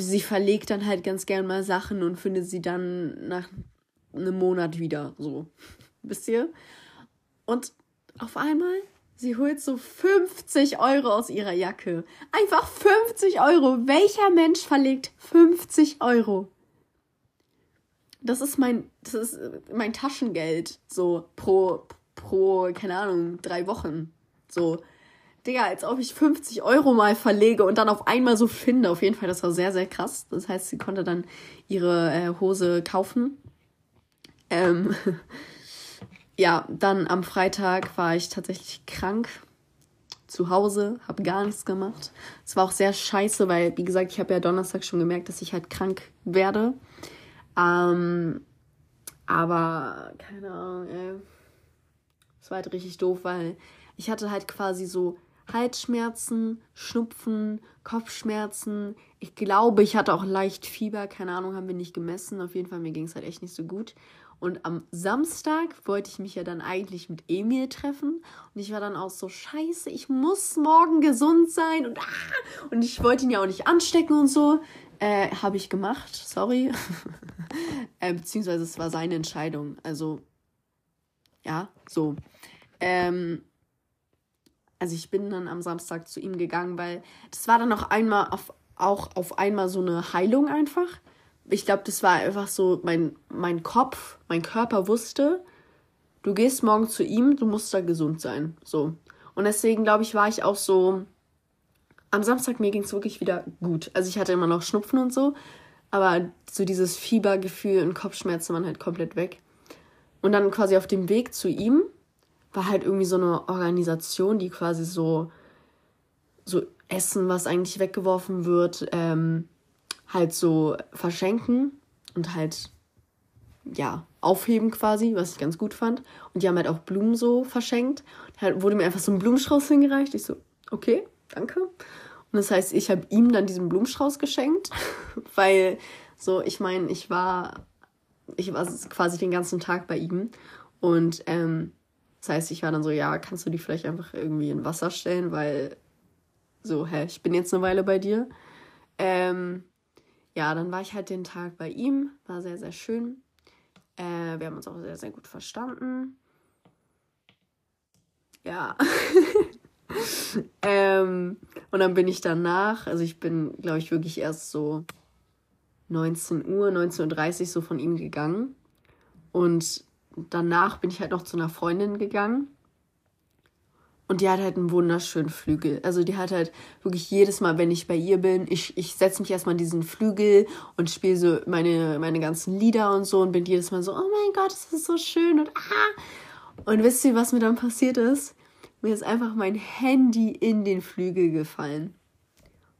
sie verlegt dann halt ganz gern mal Sachen und findet sie dann nach einem Monat wieder. So. Wisst ihr? Und auf einmal, sie holt so 50 Euro aus ihrer Jacke. Einfach 50 Euro. Welcher Mensch verlegt 50 Euro? das ist mein, das ist mein Taschengeld, so pro, pro, keine Ahnung, drei Wochen. So, Digga, als ob ich 50 Euro mal verlege und dann auf einmal so finde. Auf jeden Fall, das war sehr, sehr krass. Das heißt, sie konnte dann ihre äh, Hose kaufen. Ähm, ja, dann am Freitag war ich tatsächlich krank zu Hause, habe gar nichts gemacht. Es war auch sehr scheiße, weil, wie gesagt, ich habe ja Donnerstag schon gemerkt, dass ich halt krank werde. Ähm, aber keine Ahnung, ey. Es war halt richtig doof, weil ich hatte halt quasi so Halsschmerzen, Schnupfen, Kopfschmerzen. Ich glaube, ich hatte auch leicht Fieber. Keine Ahnung, haben wir nicht gemessen. Auf jeden Fall, mir ging es halt echt nicht so gut. Und am Samstag wollte ich mich ja dann eigentlich mit Emil treffen. Und ich war dann auch so, scheiße, ich muss morgen gesund sein. Und, ah, und ich wollte ihn ja auch nicht anstecken und so. Äh, habe ich gemacht, sorry. äh, beziehungsweise es war seine Entscheidung. Also, ja, so. Ähm, also ich bin dann am Samstag zu ihm gegangen, weil das war dann auch einmal auf, auch auf einmal so eine Heilung einfach. Ich glaube, das war einfach so, mein, mein Kopf, mein Körper wusste, du gehst morgen zu ihm, du musst da gesund sein. So. Und deswegen, glaube ich, war ich auch so am Samstag mir ging es wirklich wieder gut. Also ich hatte immer noch Schnupfen und so, aber so dieses Fiebergefühl und Kopfschmerzen waren halt komplett weg. Und dann quasi auf dem Weg zu ihm war halt irgendwie so eine Organisation, die quasi so, so Essen, was eigentlich weggeworfen wird, ähm, halt so verschenken und halt, ja, aufheben quasi, was ich ganz gut fand. Und die haben halt auch Blumen so verschenkt. Da wurde mir einfach so ein Blumenstrauß hingereicht. Ich so, okay, danke. Und das heißt, ich habe ihm dann diesen Blumenstrauß geschenkt, weil so, ich meine, ich war, ich war quasi den ganzen Tag bei ihm und ähm, das heißt, ich war dann so, ja, kannst du die vielleicht einfach irgendwie in Wasser stellen, weil so, hä, ich bin jetzt eine Weile bei dir. Ähm, ja, dann war ich halt den Tag bei ihm, war sehr, sehr schön. Äh, wir haben uns auch sehr, sehr gut verstanden. Ja. ähm, und dann bin ich danach, also ich bin, glaube ich, wirklich erst so 19 Uhr, 19.30 Uhr so von ihm gegangen. Und danach bin ich halt noch zu einer Freundin gegangen. Und die hat halt einen wunderschönen Flügel. Also die hat halt wirklich jedes Mal, wenn ich bei ihr bin, ich, ich setze mich erstmal in diesen Flügel und spiele so meine, meine ganzen Lieder und so und bin jedes Mal so, oh mein Gott, das ist so schön und ah. Und wisst ihr, was mir dann passiert ist? Mir ist einfach mein Handy in den Flügel gefallen.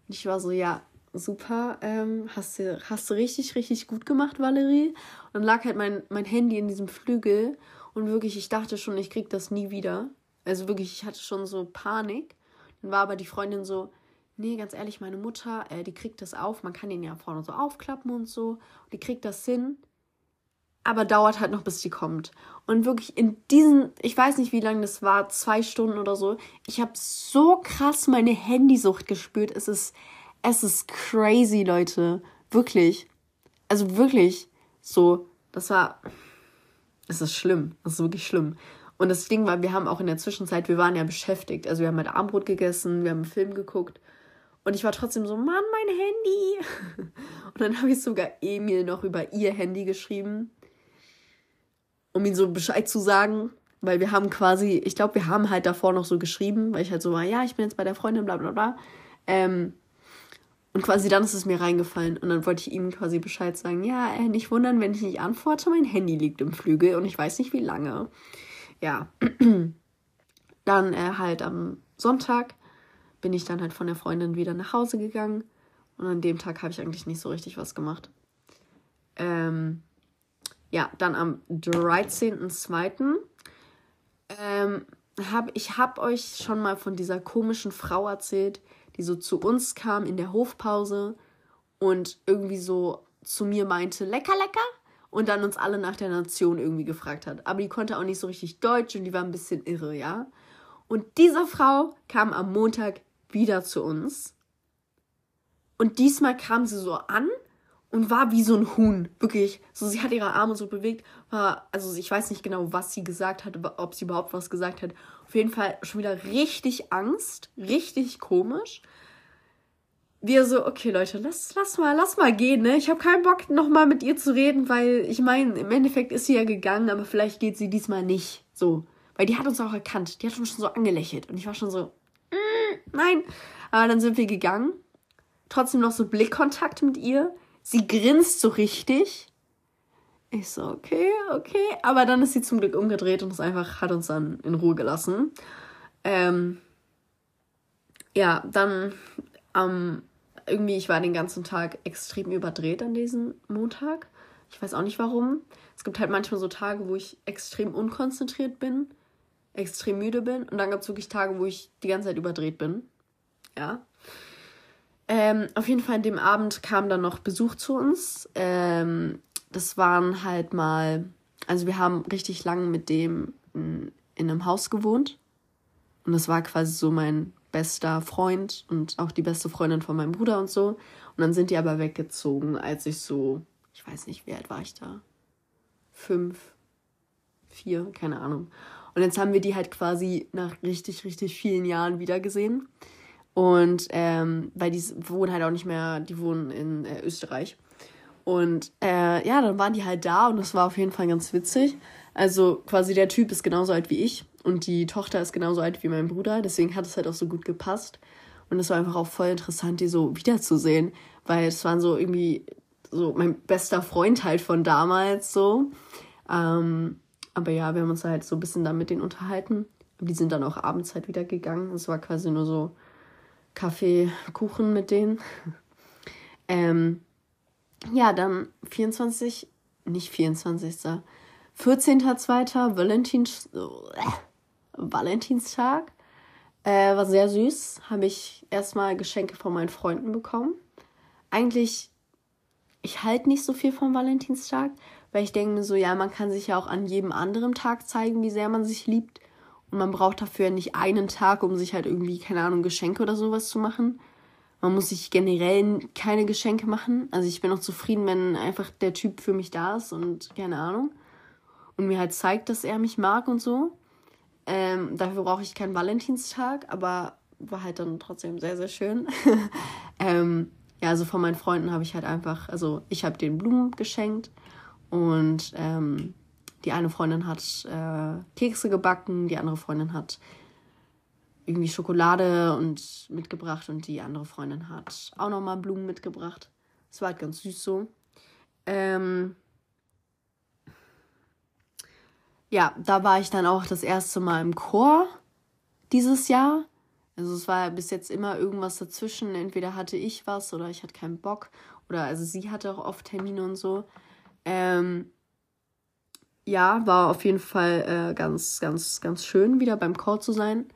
Und ich war so, ja, super, ähm, hast, du, hast du richtig, richtig gut gemacht, Valerie. Und dann lag halt mein, mein Handy in diesem Flügel und wirklich, ich dachte schon, ich krieg das nie wieder. Also wirklich, ich hatte schon so Panik. Dann war aber die Freundin so, nee, ganz ehrlich, meine Mutter, äh, die kriegt das auf. Man kann ihn ja vorne so aufklappen und so. Und die kriegt das hin. Aber dauert halt noch, bis die kommt. Und wirklich in diesen, ich weiß nicht, wie lange das war, zwei Stunden oder so. Ich habe so krass meine Handysucht gespürt. Es ist, es ist crazy, Leute. Wirklich. Also wirklich. So, das war, es ist schlimm. Das ist wirklich schlimm. Und das Ding war, wir haben auch in der Zwischenzeit, wir waren ja beschäftigt. Also wir haben halt Armbrot gegessen, wir haben einen Film geguckt. Und ich war trotzdem so, Mann, mein Handy. Und dann habe ich sogar Emil noch über ihr Handy geschrieben, um ihm so Bescheid zu sagen. Weil wir haben quasi, ich glaube, wir haben halt davor noch so geschrieben, weil ich halt so war, ja, ich bin jetzt bei der Freundin, bla bla bla. Ähm, und quasi dann ist es mir reingefallen. Und dann wollte ich ihm quasi Bescheid sagen, ja, äh, nicht wundern, wenn ich nicht antworte, mein Handy liegt im Flügel und ich weiß nicht wie lange ja, dann äh, halt am Sonntag bin ich dann halt von der Freundin wieder nach Hause gegangen und an dem Tag habe ich eigentlich nicht so richtig was gemacht. Ähm, ja, dann am 13.02. Ähm, hab, ich habe euch schon mal von dieser komischen Frau erzählt, die so zu uns kam in der Hofpause und irgendwie so zu mir meinte, lecker, lecker und dann uns alle nach der Nation irgendwie gefragt hat. Aber die konnte auch nicht so richtig Deutsch und die war ein bisschen irre, ja. Und diese Frau kam am Montag wieder zu uns. Und diesmal kam sie so an und war wie so ein Huhn, wirklich. So, sie hat ihre Arme so bewegt, war, also ich weiß nicht genau, was sie gesagt hat, ob sie überhaupt was gesagt hat. Auf jeden Fall schon wieder richtig Angst, richtig komisch wir so, okay, Leute, lass, lass mal, lass mal gehen, ne? Ich habe keinen Bock, nochmal mit ihr zu reden, weil ich meine, im Endeffekt ist sie ja gegangen, aber vielleicht geht sie diesmal nicht. So. Weil die hat uns auch erkannt. Die hat uns schon so angelächelt. Und ich war schon so, mm, nein. Aber dann sind wir gegangen. Trotzdem noch so Blickkontakt mit ihr. Sie grinst so richtig. Ich so, okay, okay. Aber dann ist sie zum Glück umgedreht und ist einfach, hat uns dann in Ruhe gelassen. Ähm, ja, dann am irgendwie, ich war den ganzen Tag extrem überdreht an diesem Montag. Ich weiß auch nicht warum. Es gibt halt manchmal so Tage, wo ich extrem unkonzentriert bin, extrem müde bin. Und dann gibt es wirklich Tage, wo ich die ganze Zeit überdreht bin. Ja. Ähm, auf jeden Fall an dem Abend kam dann noch Besuch zu uns. Ähm, das waren halt mal, also wir haben richtig lang mit dem in, in einem Haus gewohnt. Und das war quasi so mein bester Freund und auch die beste Freundin von meinem Bruder und so. Und dann sind die aber weggezogen, als ich so, ich weiß nicht, wie alt war ich da? Fünf, vier, keine Ahnung. Und jetzt haben wir die halt quasi nach richtig, richtig vielen Jahren wiedergesehen. Und ähm, weil die wohnen halt auch nicht mehr, die wohnen in äh, Österreich. Und äh, ja, dann waren die halt da und das war auf jeden Fall ganz witzig. Also quasi der Typ ist genauso alt wie ich und die Tochter ist genauso alt wie mein Bruder. Deswegen hat es halt auch so gut gepasst. Und es war einfach auch voll interessant, die so wiederzusehen, weil es waren so irgendwie so mein bester Freund halt von damals so. Ähm, aber ja, wir haben uns halt so ein bisschen dann mit denen unterhalten. Die sind dann auch abends halt wieder gegangen. Es war quasi nur so Kaffee, Kuchen mit denen. ähm, ja, dann 24, nicht 24. 14.02. Valentins, äh, Valentinstag. Äh, war sehr süß. Habe ich erstmal Geschenke von meinen Freunden bekommen. Eigentlich, ich halte nicht so viel vom Valentinstag, weil ich denke mir so, ja, man kann sich ja auch an jedem anderen Tag zeigen, wie sehr man sich liebt. Und man braucht dafür nicht einen Tag, um sich halt irgendwie, keine Ahnung, Geschenke oder sowas zu machen. Man muss sich generell keine Geschenke machen. Also ich bin auch zufrieden, wenn einfach der Typ für mich da ist und keine Ahnung. und mir halt zeigt, dass er mich mag und so. Ähm, dafür brauche ich keinen Valentinstag, aber war halt dann trotzdem sehr, sehr schön. ähm, ja, also von meinen Freunden habe ich halt einfach, also ich habe den Blumen geschenkt und ähm, die eine Freundin hat äh, Kekse gebacken, die andere Freundin hat irgendwie Schokolade und mitgebracht und die andere Freundin hat auch nochmal Blumen mitgebracht. Es war halt ganz süß so. Ähm, ja, da war ich dann auch das erste Mal im Chor dieses Jahr. Also es war bis jetzt immer irgendwas dazwischen. Entweder hatte ich was oder ich hatte keinen Bock. Oder also sie hatte auch oft Termine und so. Ähm, ja, war auf jeden Fall äh, ganz, ganz, ganz schön, wieder beim Chor zu sein.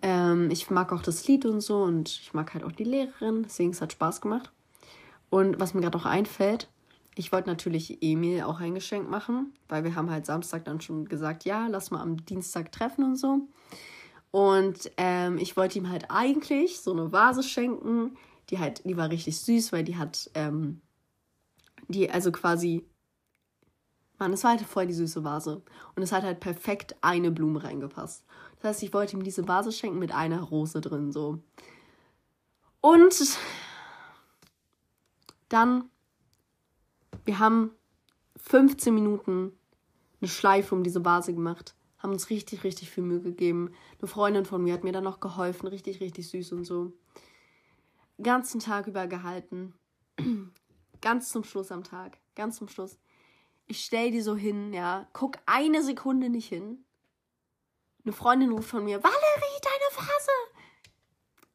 Ähm, ich mag auch das Lied und so und ich mag halt auch die Lehrerin, deswegen es hat Spaß gemacht. Und was mir gerade auch einfällt, ich wollte natürlich Emil auch ein Geschenk machen, weil wir haben halt Samstag dann schon gesagt, ja, lass mal am Dienstag treffen und so. Und ähm, ich wollte ihm halt eigentlich so eine Vase schenken, die halt, die war richtig süß, weil die hat, ähm, die also quasi, man, es war halt voll die süße Vase. Und es hat halt perfekt eine Blume reingepasst. Das heißt, ich wollte ihm diese Vase schenken mit einer Rose drin, so. Und dann wir haben 15 Minuten eine Schleife um diese Vase gemacht, haben uns richtig, richtig viel Mühe gegeben. Eine Freundin von mir hat mir dann noch geholfen, richtig, richtig süß und so. Ganzen Tag über gehalten. ganz zum Schluss am Tag, ganz zum Schluss. Ich stell die so hin, ja, guck eine Sekunde nicht hin. Eine Freundin ruft von mir, Valerie, deine Vase!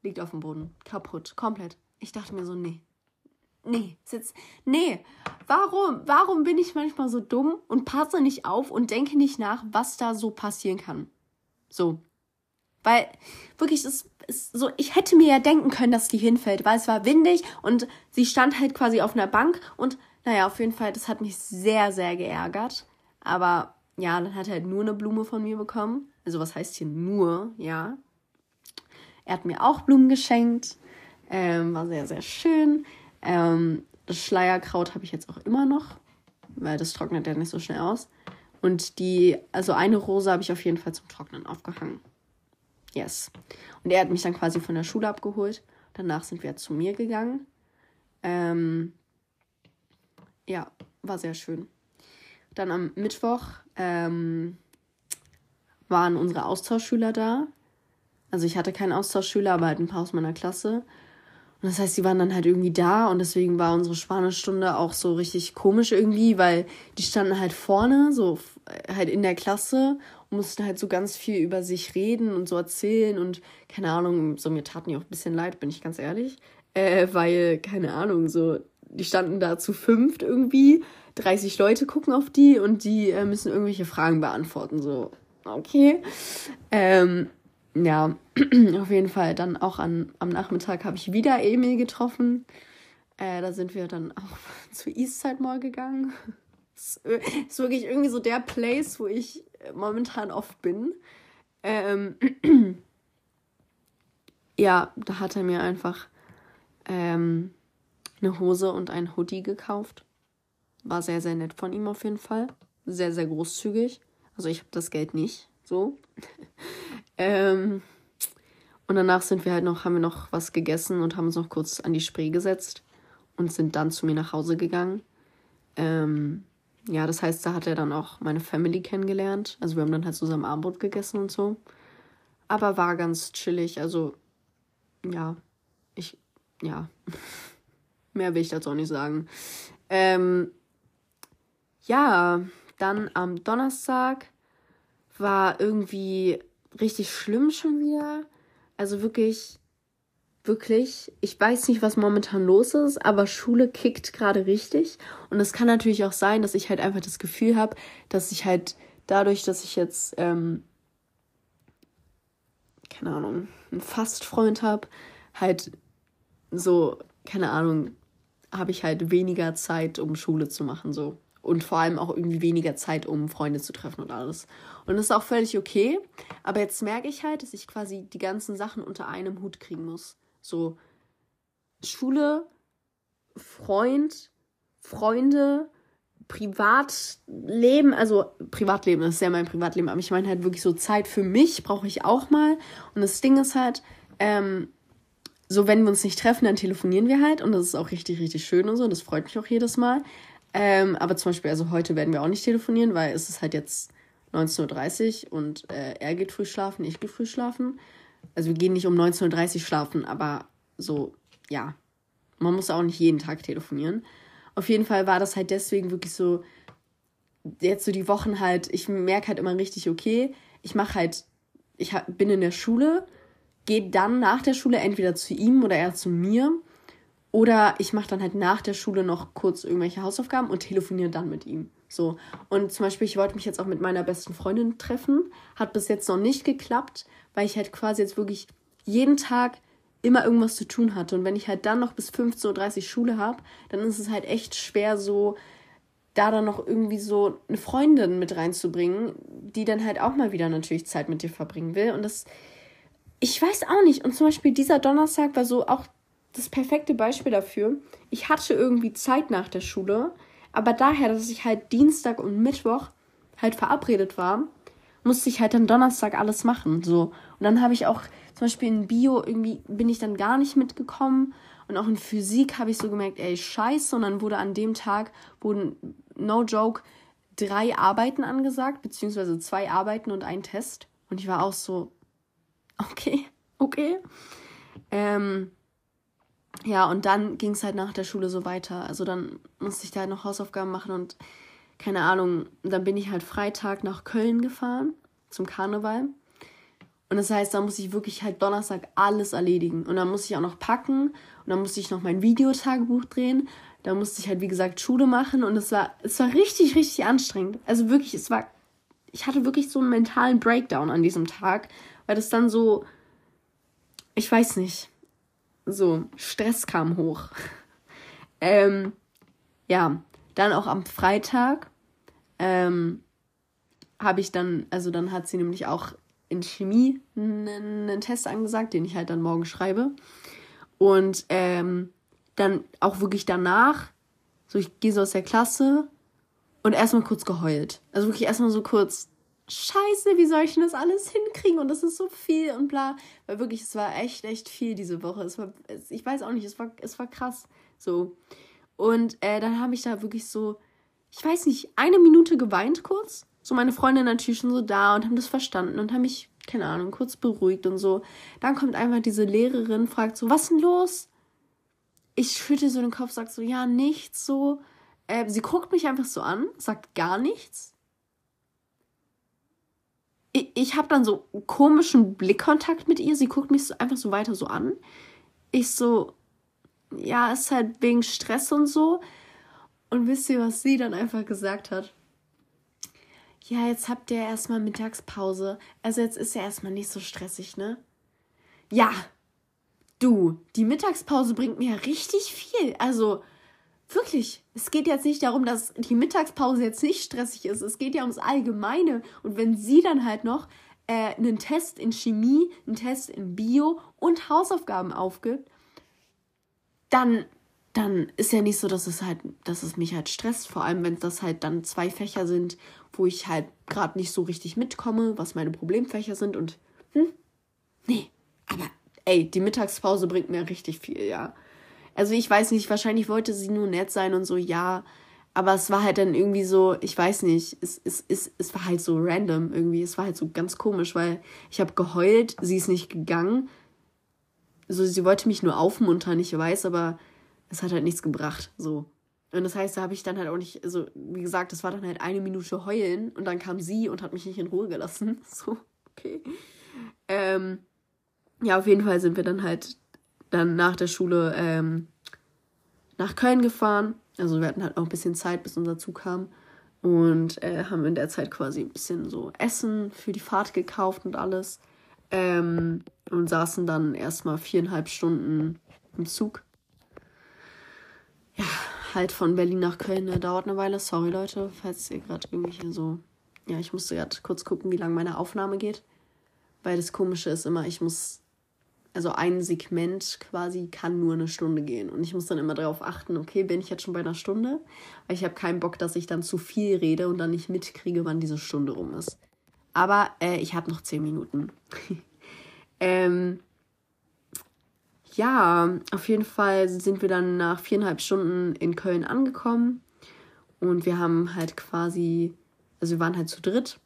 Liegt auf dem Boden, kaputt, komplett. Ich dachte mir so, nee, nee, ist nee, warum, warum bin ich manchmal so dumm und passe nicht auf und denke nicht nach, was da so passieren kann? So. Weil, wirklich, es ist so, ich hätte mir ja denken können, dass die hinfällt, weil es war windig und sie stand halt quasi auf einer Bank und, naja, auf jeden Fall, das hat mich sehr, sehr geärgert. Aber, ja, dann hat er halt nur eine Blume von mir bekommen. Also, was heißt hier nur, ja. Er hat mir auch Blumen geschenkt. Ähm, war sehr, sehr schön. Ähm, das Schleierkraut habe ich jetzt auch immer noch, weil das trocknet ja nicht so schnell aus. Und die, also eine Rose habe ich auf jeden Fall zum Trocknen aufgehangen. Yes. Und er hat mich dann quasi von der Schule abgeholt. Danach sind wir zu mir gegangen. Ähm, ja, war sehr schön. Dann am Mittwoch ähm, waren unsere Austauschschüler da. Also ich hatte keinen Austauschschüler, aber halt ein paar aus meiner Klasse. Und das heißt, die waren dann halt irgendwie da und deswegen war unsere Spanischstunde auch so richtig komisch irgendwie, weil die standen halt vorne, so halt in der Klasse und mussten halt so ganz viel über sich reden und so erzählen und keine Ahnung, so mir taten die auch ein bisschen leid, bin ich ganz ehrlich. Äh, weil, keine Ahnung, so, die standen da zu fünft irgendwie, 30 Leute gucken auf die und die äh, müssen irgendwelche Fragen beantworten, so, okay. Ähm, ja, auf jeden Fall. Dann auch an, am Nachmittag habe ich wieder Emil getroffen. Äh, da sind wir dann auch zur Eastside Mall gegangen. Das ist wirklich irgendwie so der Place, wo ich momentan oft bin. Ähm, ja, da hat er mir einfach ähm, eine Hose und ein Hoodie gekauft. War sehr, sehr nett von ihm auf jeden Fall. Sehr, sehr großzügig. Also ich habe das Geld nicht. So. ähm, und danach sind wir halt noch, haben wir noch was gegessen und haben uns noch kurz an die Spree gesetzt und sind dann zu mir nach Hause gegangen. Ähm, ja, das heißt, da hat er dann auch meine Family kennengelernt. Also wir haben dann halt zusammen Abendbrot gegessen und so. Aber war ganz chillig. Also, ja, ich, ja, mehr will ich dazu auch nicht sagen. Ähm, ja, dann am Donnerstag war irgendwie richtig schlimm schon wieder. Also wirklich, wirklich, ich weiß nicht, was momentan los ist, aber Schule kickt gerade richtig. Und es kann natürlich auch sein, dass ich halt einfach das Gefühl habe, dass ich halt dadurch, dass ich jetzt, ähm, keine Ahnung, einen Fastfreund habe, halt so, keine Ahnung, habe ich halt weniger Zeit, um Schule zu machen, so und vor allem auch irgendwie weniger Zeit, um Freunde zu treffen und alles. Und das ist auch völlig okay. Aber jetzt merke ich halt, dass ich quasi die ganzen Sachen unter einem Hut kriegen muss. So Schule, Freund, Freunde, Privatleben, also Privatleben, das ist ja mein Privatleben, aber ich meine halt wirklich so Zeit für mich brauche ich auch mal. Und das Ding ist halt, ähm, so wenn wir uns nicht treffen, dann telefonieren wir halt und das ist auch richtig, richtig schön und so. Das freut mich auch jedes Mal. Ähm, aber zum Beispiel, also heute werden wir auch nicht telefonieren, weil es ist halt jetzt 19.30 Uhr und äh, er geht früh schlafen, ich gehe früh schlafen. Also wir gehen nicht um 19.30 Uhr schlafen, aber so, ja, man muss auch nicht jeden Tag telefonieren. Auf jeden Fall war das halt deswegen wirklich so, jetzt so die Wochen halt, ich merke halt immer richtig, okay, ich mache halt, ich bin in der Schule, gehe dann nach der Schule entweder zu ihm oder er zu mir. Oder ich mache dann halt nach der Schule noch kurz irgendwelche Hausaufgaben und telefoniere dann mit ihm. So. Und zum Beispiel, ich wollte mich jetzt auch mit meiner besten Freundin treffen. Hat bis jetzt noch nicht geklappt, weil ich halt quasi jetzt wirklich jeden Tag immer irgendwas zu tun hatte. Und wenn ich halt dann noch bis 15.30 Uhr Schule habe, dann ist es halt echt schwer, so da dann noch irgendwie so eine Freundin mit reinzubringen, die dann halt auch mal wieder natürlich Zeit mit dir verbringen will. Und das, ich weiß auch nicht. Und zum Beispiel dieser Donnerstag war so auch das perfekte Beispiel dafür. Ich hatte irgendwie Zeit nach der Schule, aber daher, dass ich halt Dienstag und Mittwoch halt verabredet war, musste ich halt dann Donnerstag alles machen. So. Und dann habe ich auch zum Beispiel in Bio irgendwie bin ich dann gar nicht mitgekommen. Und auch in Physik habe ich so gemerkt, ey, scheiße. Und dann wurde an dem Tag, wurden, no joke, drei Arbeiten angesagt, beziehungsweise zwei Arbeiten und ein Test. Und ich war auch so, okay, okay. Ähm, ja, und dann ging es halt nach der Schule so weiter. Also dann musste ich da halt noch Hausaufgaben machen und keine Ahnung. dann bin ich halt Freitag nach Köln gefahren zum Karneval. Und das heißt, da muss ich wirklich halt Donnerstag alles erledigen. Und dann muss ich auch noch packen. Und dann musste ich noch mein Videotagebuch drehen. Da musste ich halt, wie gesagt, Schule machen. Und es war, es war richtig, richtig anstrengend. Also wirklich, es war, ich hatte wirklich so einen mentalen Breakdown an diesem Tag. Weil das dann so, ich weiß nicht so, Stress kam hoch. ähm, ja, dann auch am Freitag ähm, habe ich dann, also dann hat sie nämlich auch in Chemie einen, Test angesagt, den ich halt dann morgen schreibe. Und ähm, dann auch wirklich danach, so ich gehe so aus der Klasse und erstmal kurz geheult. Also wirklich erstmal so kurz scheiße, wie soll ich denn das alles hinkriegen? Und das ist so viel und bla. Weil wirklich, es war echt, echt viel diese Woche. Es war, ich weiß auch nicht, es war, es war krass. So. Und äh, dann habe ich da wirklich so, ich weiß nicht, eine Minute geweint kurz. So meine Freunde natürlich schon so da und haben das verstanden und haben mich, keine Ahnung, kurz beruhigt und so. Dann kommt einfach diese Lehrerin, fragt so, was denn los? Ich schütte so den Kopf, sag so, ja, nichts, so. Äh, sie guckt mich einfach so an, sagt gar nichts ich, ich habe dann so komischen Blickkontakt mit ihr. Sie guckt mich so einfach so weiter so an. Ich so, ja, ist halt wegen Stress und so. Und wisst ihr, was sie dann einfach gesagt hat? Ja, jetzt habt ihr erstmal Mittagspause. Also jetzt ist ja erstmal nicht so stressig, ne? Ja, du, die Mittagspause bringt mir ja richtig viel. Also, Wirklich. Es geht jetzt nicht darum, dass die Mittagspause jetzt nicht stressig ist. Es geht ja ums Allgemeine. Und wenn sie dann halt noch äh, einen Test in Chemie, einen Test in Bio und Hausaufgaben aufgibt, dann, dann ist ja nicht so, dass es halt, dass es mich halt stresst. Vor allem, wenn das halt dann zwei Fächer sind, wo ich halt gerade nicht so richtig mitkomme, was meine Problemfächer sind und hm, nee, aber ey, die Mittagspause bringt mir richtig viel, ja. Also ich weiß nicht, wahrscheinlich wollte sie nur nett sein und so, ja. Aber es war halt dann irgendwie so, ich weiß nicht, es, es, es, es war halt so random irgendwie. Es war halt so ganz komisch, weil ich habe geheult, sie ist nicht gegangen. So, sie wollte mich nur aufmuntern, ich weiß, aber es hat halt nichts gebracht. So. Und das heißt, da habe ich dann halt auch nicht, also wie gesagt, das war dann halt eine Minute heulen und dann kam sie und hat mich nicht in Ruhe gelassen. So, okay. Ähm, ja, auf jeden Fall sind wir dann halt dann nach der Schule ähm, nach Köln gefahren. Also wir hatten halt auch ein bisschen Zeit, bis unser Zug kam. Und äh, haben in der Zeit quasi ein bisschen so Essen für die Fahrt gekauft und alles. Ähm, und saßen dann erstmal viereinhalb Stunden im Zug. Ja, halt von Berlin nach Köln. Ne, dauert eine Weile. Sorry, Leute, falls ihr gerade irgendwie so. Ja, ich musste gerade kurz gucken, wie lange meine Aufnahme geht. Weil das Komische ist immer, ich muss also ein Segment quasi kann nur eine Stunde gehen. Und ich muss dann immer darauf achten, okay, bin ich jetzt schon bei einer Stunde? Weil ich habe keinen Bock, dass ich dann zu viel rede und dann nicht mitkriege, wann diese Stunde rum ist. Aber äh, ich habe noch zehn Minuten. ähm, ja, auf jeden Fall sind wir dann nach viereinhalb Stunden in Köln angekommen. Und wir haben halt quasi, also wir waren halt zu dritt.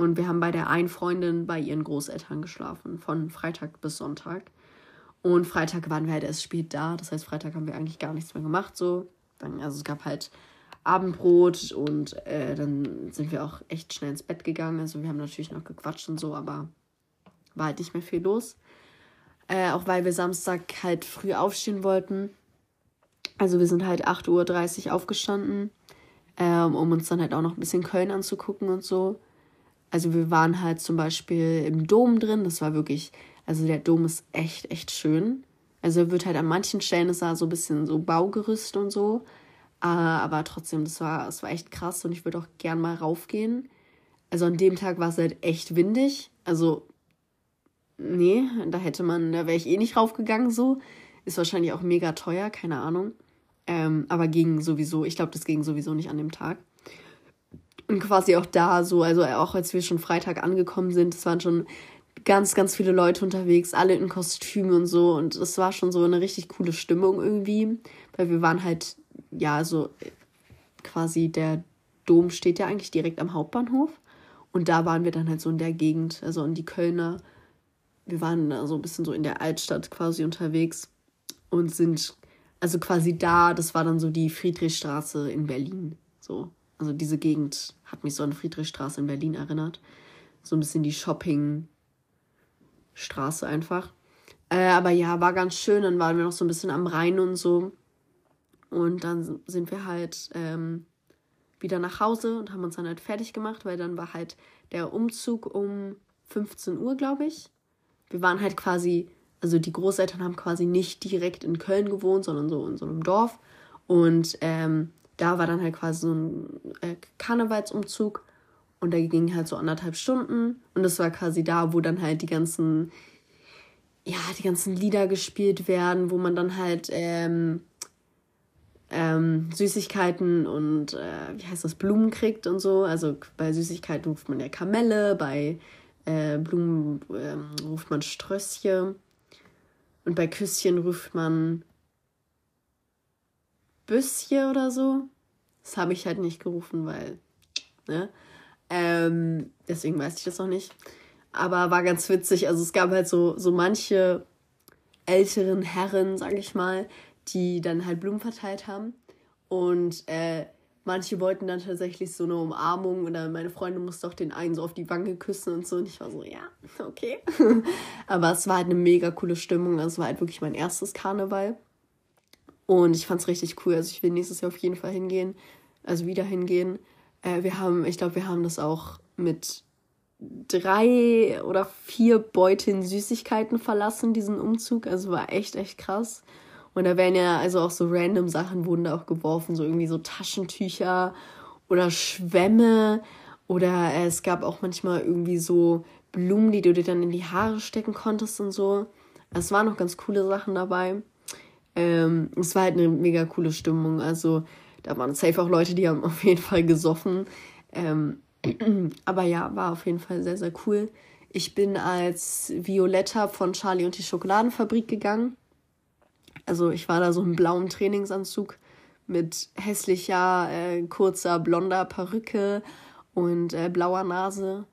Und wir haben bei der einen Freundin bei ihren Großeltern geschlafen, von Freitag bis Sonntag. Und Freitag waren wir halt erst spät da. Das heißt, Freitag haben wir eigentlich gar nichts mehr gemacht. So. Also es gab halt Abendbrot und äh, dann sind wir auch echt schnell ins Bett gegangen. Also wir haben natürlich noch gequatscht und so, aber war halt nicht mehr viel los. Äh, auch weil wir Samstag halt früh aufstehen wollten. Also wir sind halt 8.30 Uhr aufgestanden, ähm, um uns dann halt auch noch ein bisschen Köln anzugucken und so. Also wir waren halt zum Beispiel im Dom drin. Das war wirklich, also der Dom ist echt, echt schön. Also er wird halt an manchen Stellen, ist da so ein bisschen so Baugerüst und so. Äh, aber trotzdem, das war, das war echt krass und ich würde auch gern mal raufgehen. Also an dem Tag war es halt echt windig. Also, nee, da hätte man, da wäre ich eh nicht raufgegangen so. Ist wahrscheinlich auch mega teuer, keine Ahnung. Ähm, aber ging sowieso, ich glaube, das ging sowieso nicht an dem Tag. Und quasi auch da so, also auch als wir schon Freitag angekommen sind, es waren schon ganz, ganz viele Leute unterwegs, alle in Kostümen und so. Und es war schon so eine richtig coole Stimmung irgendwie, weil wir waren halt ja, so quasi der Dom steht ja eigentlich direkt am Hauptbahnhof. Und da waren wir dann halt so in der Gegend, also in die Kölner. Wir waren da so ein bisschen so in der Altstadt quasi unterwegs und sind, also quasi da, das war dann so die Friedrichstraße in Berlin. So. Also diese Gegend hat mich so an Friedrichstraße in Berlin erinnert. So ein bisschen die Shoppingstraße einfach. Äh, aber ja, war ganz schön. Dann waren wir noch so ein bisschen am Rhein und so. Und dann sind wir halt ähm, wieder nach Hause und haben uns dann halt fertig gemacht, weil dann war halt der Umzug um 15 Uhr, glaube ich. Wir waren halt quasi, also die Großeltern haben quasi nicht direkt in Köln gewohnt, sondern so in so einem Dorf. Und ähm, da war dann halt quasi so ein äh, Karnevalsumzug und der ging halt so anderthalb Stunden. Und das war quasi da, wo dann halt die ganzen, ja, die ganzen Lieder gespielt werden, wo man dann halt ähm, ähm, Süßigkeiten und äh, wie heißt das, Blumen kriegt und so. Also bei Süßigkeiten ruft man ja Kamelle, bei äh, Blumen ähm, ruft man Strösschen und bei Küsschen ruft man Büsschen oder so. Das habe ich halt nicht gerufen, weil, ne? Ähm, deswegen weiß ich das noch nicht. Aber war ganz witzig. Also es gab halt so, so manche älteren Herren, sag ich mal, die dann halt Blumen verteilt haben. Und äh, manche wollten dann tatsächlich so eine Umarmung oder meine Freundin musste auch den einen so auf die Wange küssen und so. Und ich war so, ja, okay. Aber es war halt eine mega coole Stimmung. Also es war halt wirklich mein erstes Karneval. Und ich fand es richtig cool. Also ich will nächstes Jahr auf jeden Fall hingehen. Also wieder hingehen. Äh, wir haben, ich glaube, wir haben das auch mit drei oder vier Beuteln Süßigkeiten verlassen, diesen Umzug. Also war echt, echt krass. Und da werden ja also auch so random Sachen wurden da auch geworfen, so irgendwie so Taschentücher oder Schwämme oder äh, es gab auch manchmal irgendwie so Blumen, die du dir dann in die Haare stecken konntest und so. Es waren noch ganz coole Sachen dabei. Ähm, es war halt eine mega coole Stimmung. Also da waren safe auch Leute, die haben auf jeden Fall gesoffen. Ähm, aber ja, war auf jeden Fall sehr, sehr cool. Ich bin als Violetta von Charlie und die Schokoladenfabrik gegangen. Also ich war da so im blauen Trainingsanzug mit hässlicher, äh, kurzer, blonder Perücke und äh, blauer Nase.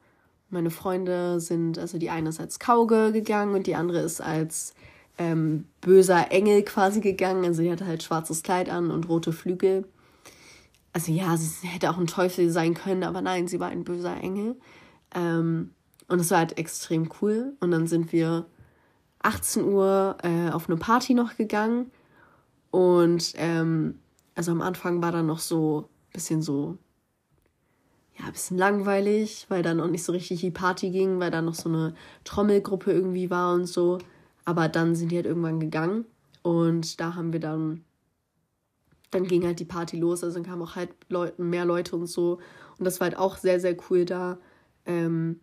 Meine Freunde sind, also die eine ist als Kauge gegangen und die andere ist als ähm, böser Engel quasi gegangen. Also sie hatte halt schwarzes Kleid an und rote Flügel. Also ja, sie hätte auch ein Teufel sein können, aber nein, sie war ein böser Engel. Ähm, und es war halt extrem cool. Und dann sind wir 18 Uhr äh, auf eine Party noch gegangen. Und ähm, also am Anfang war dann noch so ein bisschen so, ja, ein bisschen langweilig, weil dann noch nicht so richtig die Party ging, weil da noch so eine Trommelgruppe irgendwie war und so. Aber dann sind die halt irgendwann gegangen und da haben wir dann, dann ging halt die Party los, also dann kamen auch halt Leute, mehr Leute und so. Und das war halt auch sehr, sehr cool da. Ähm,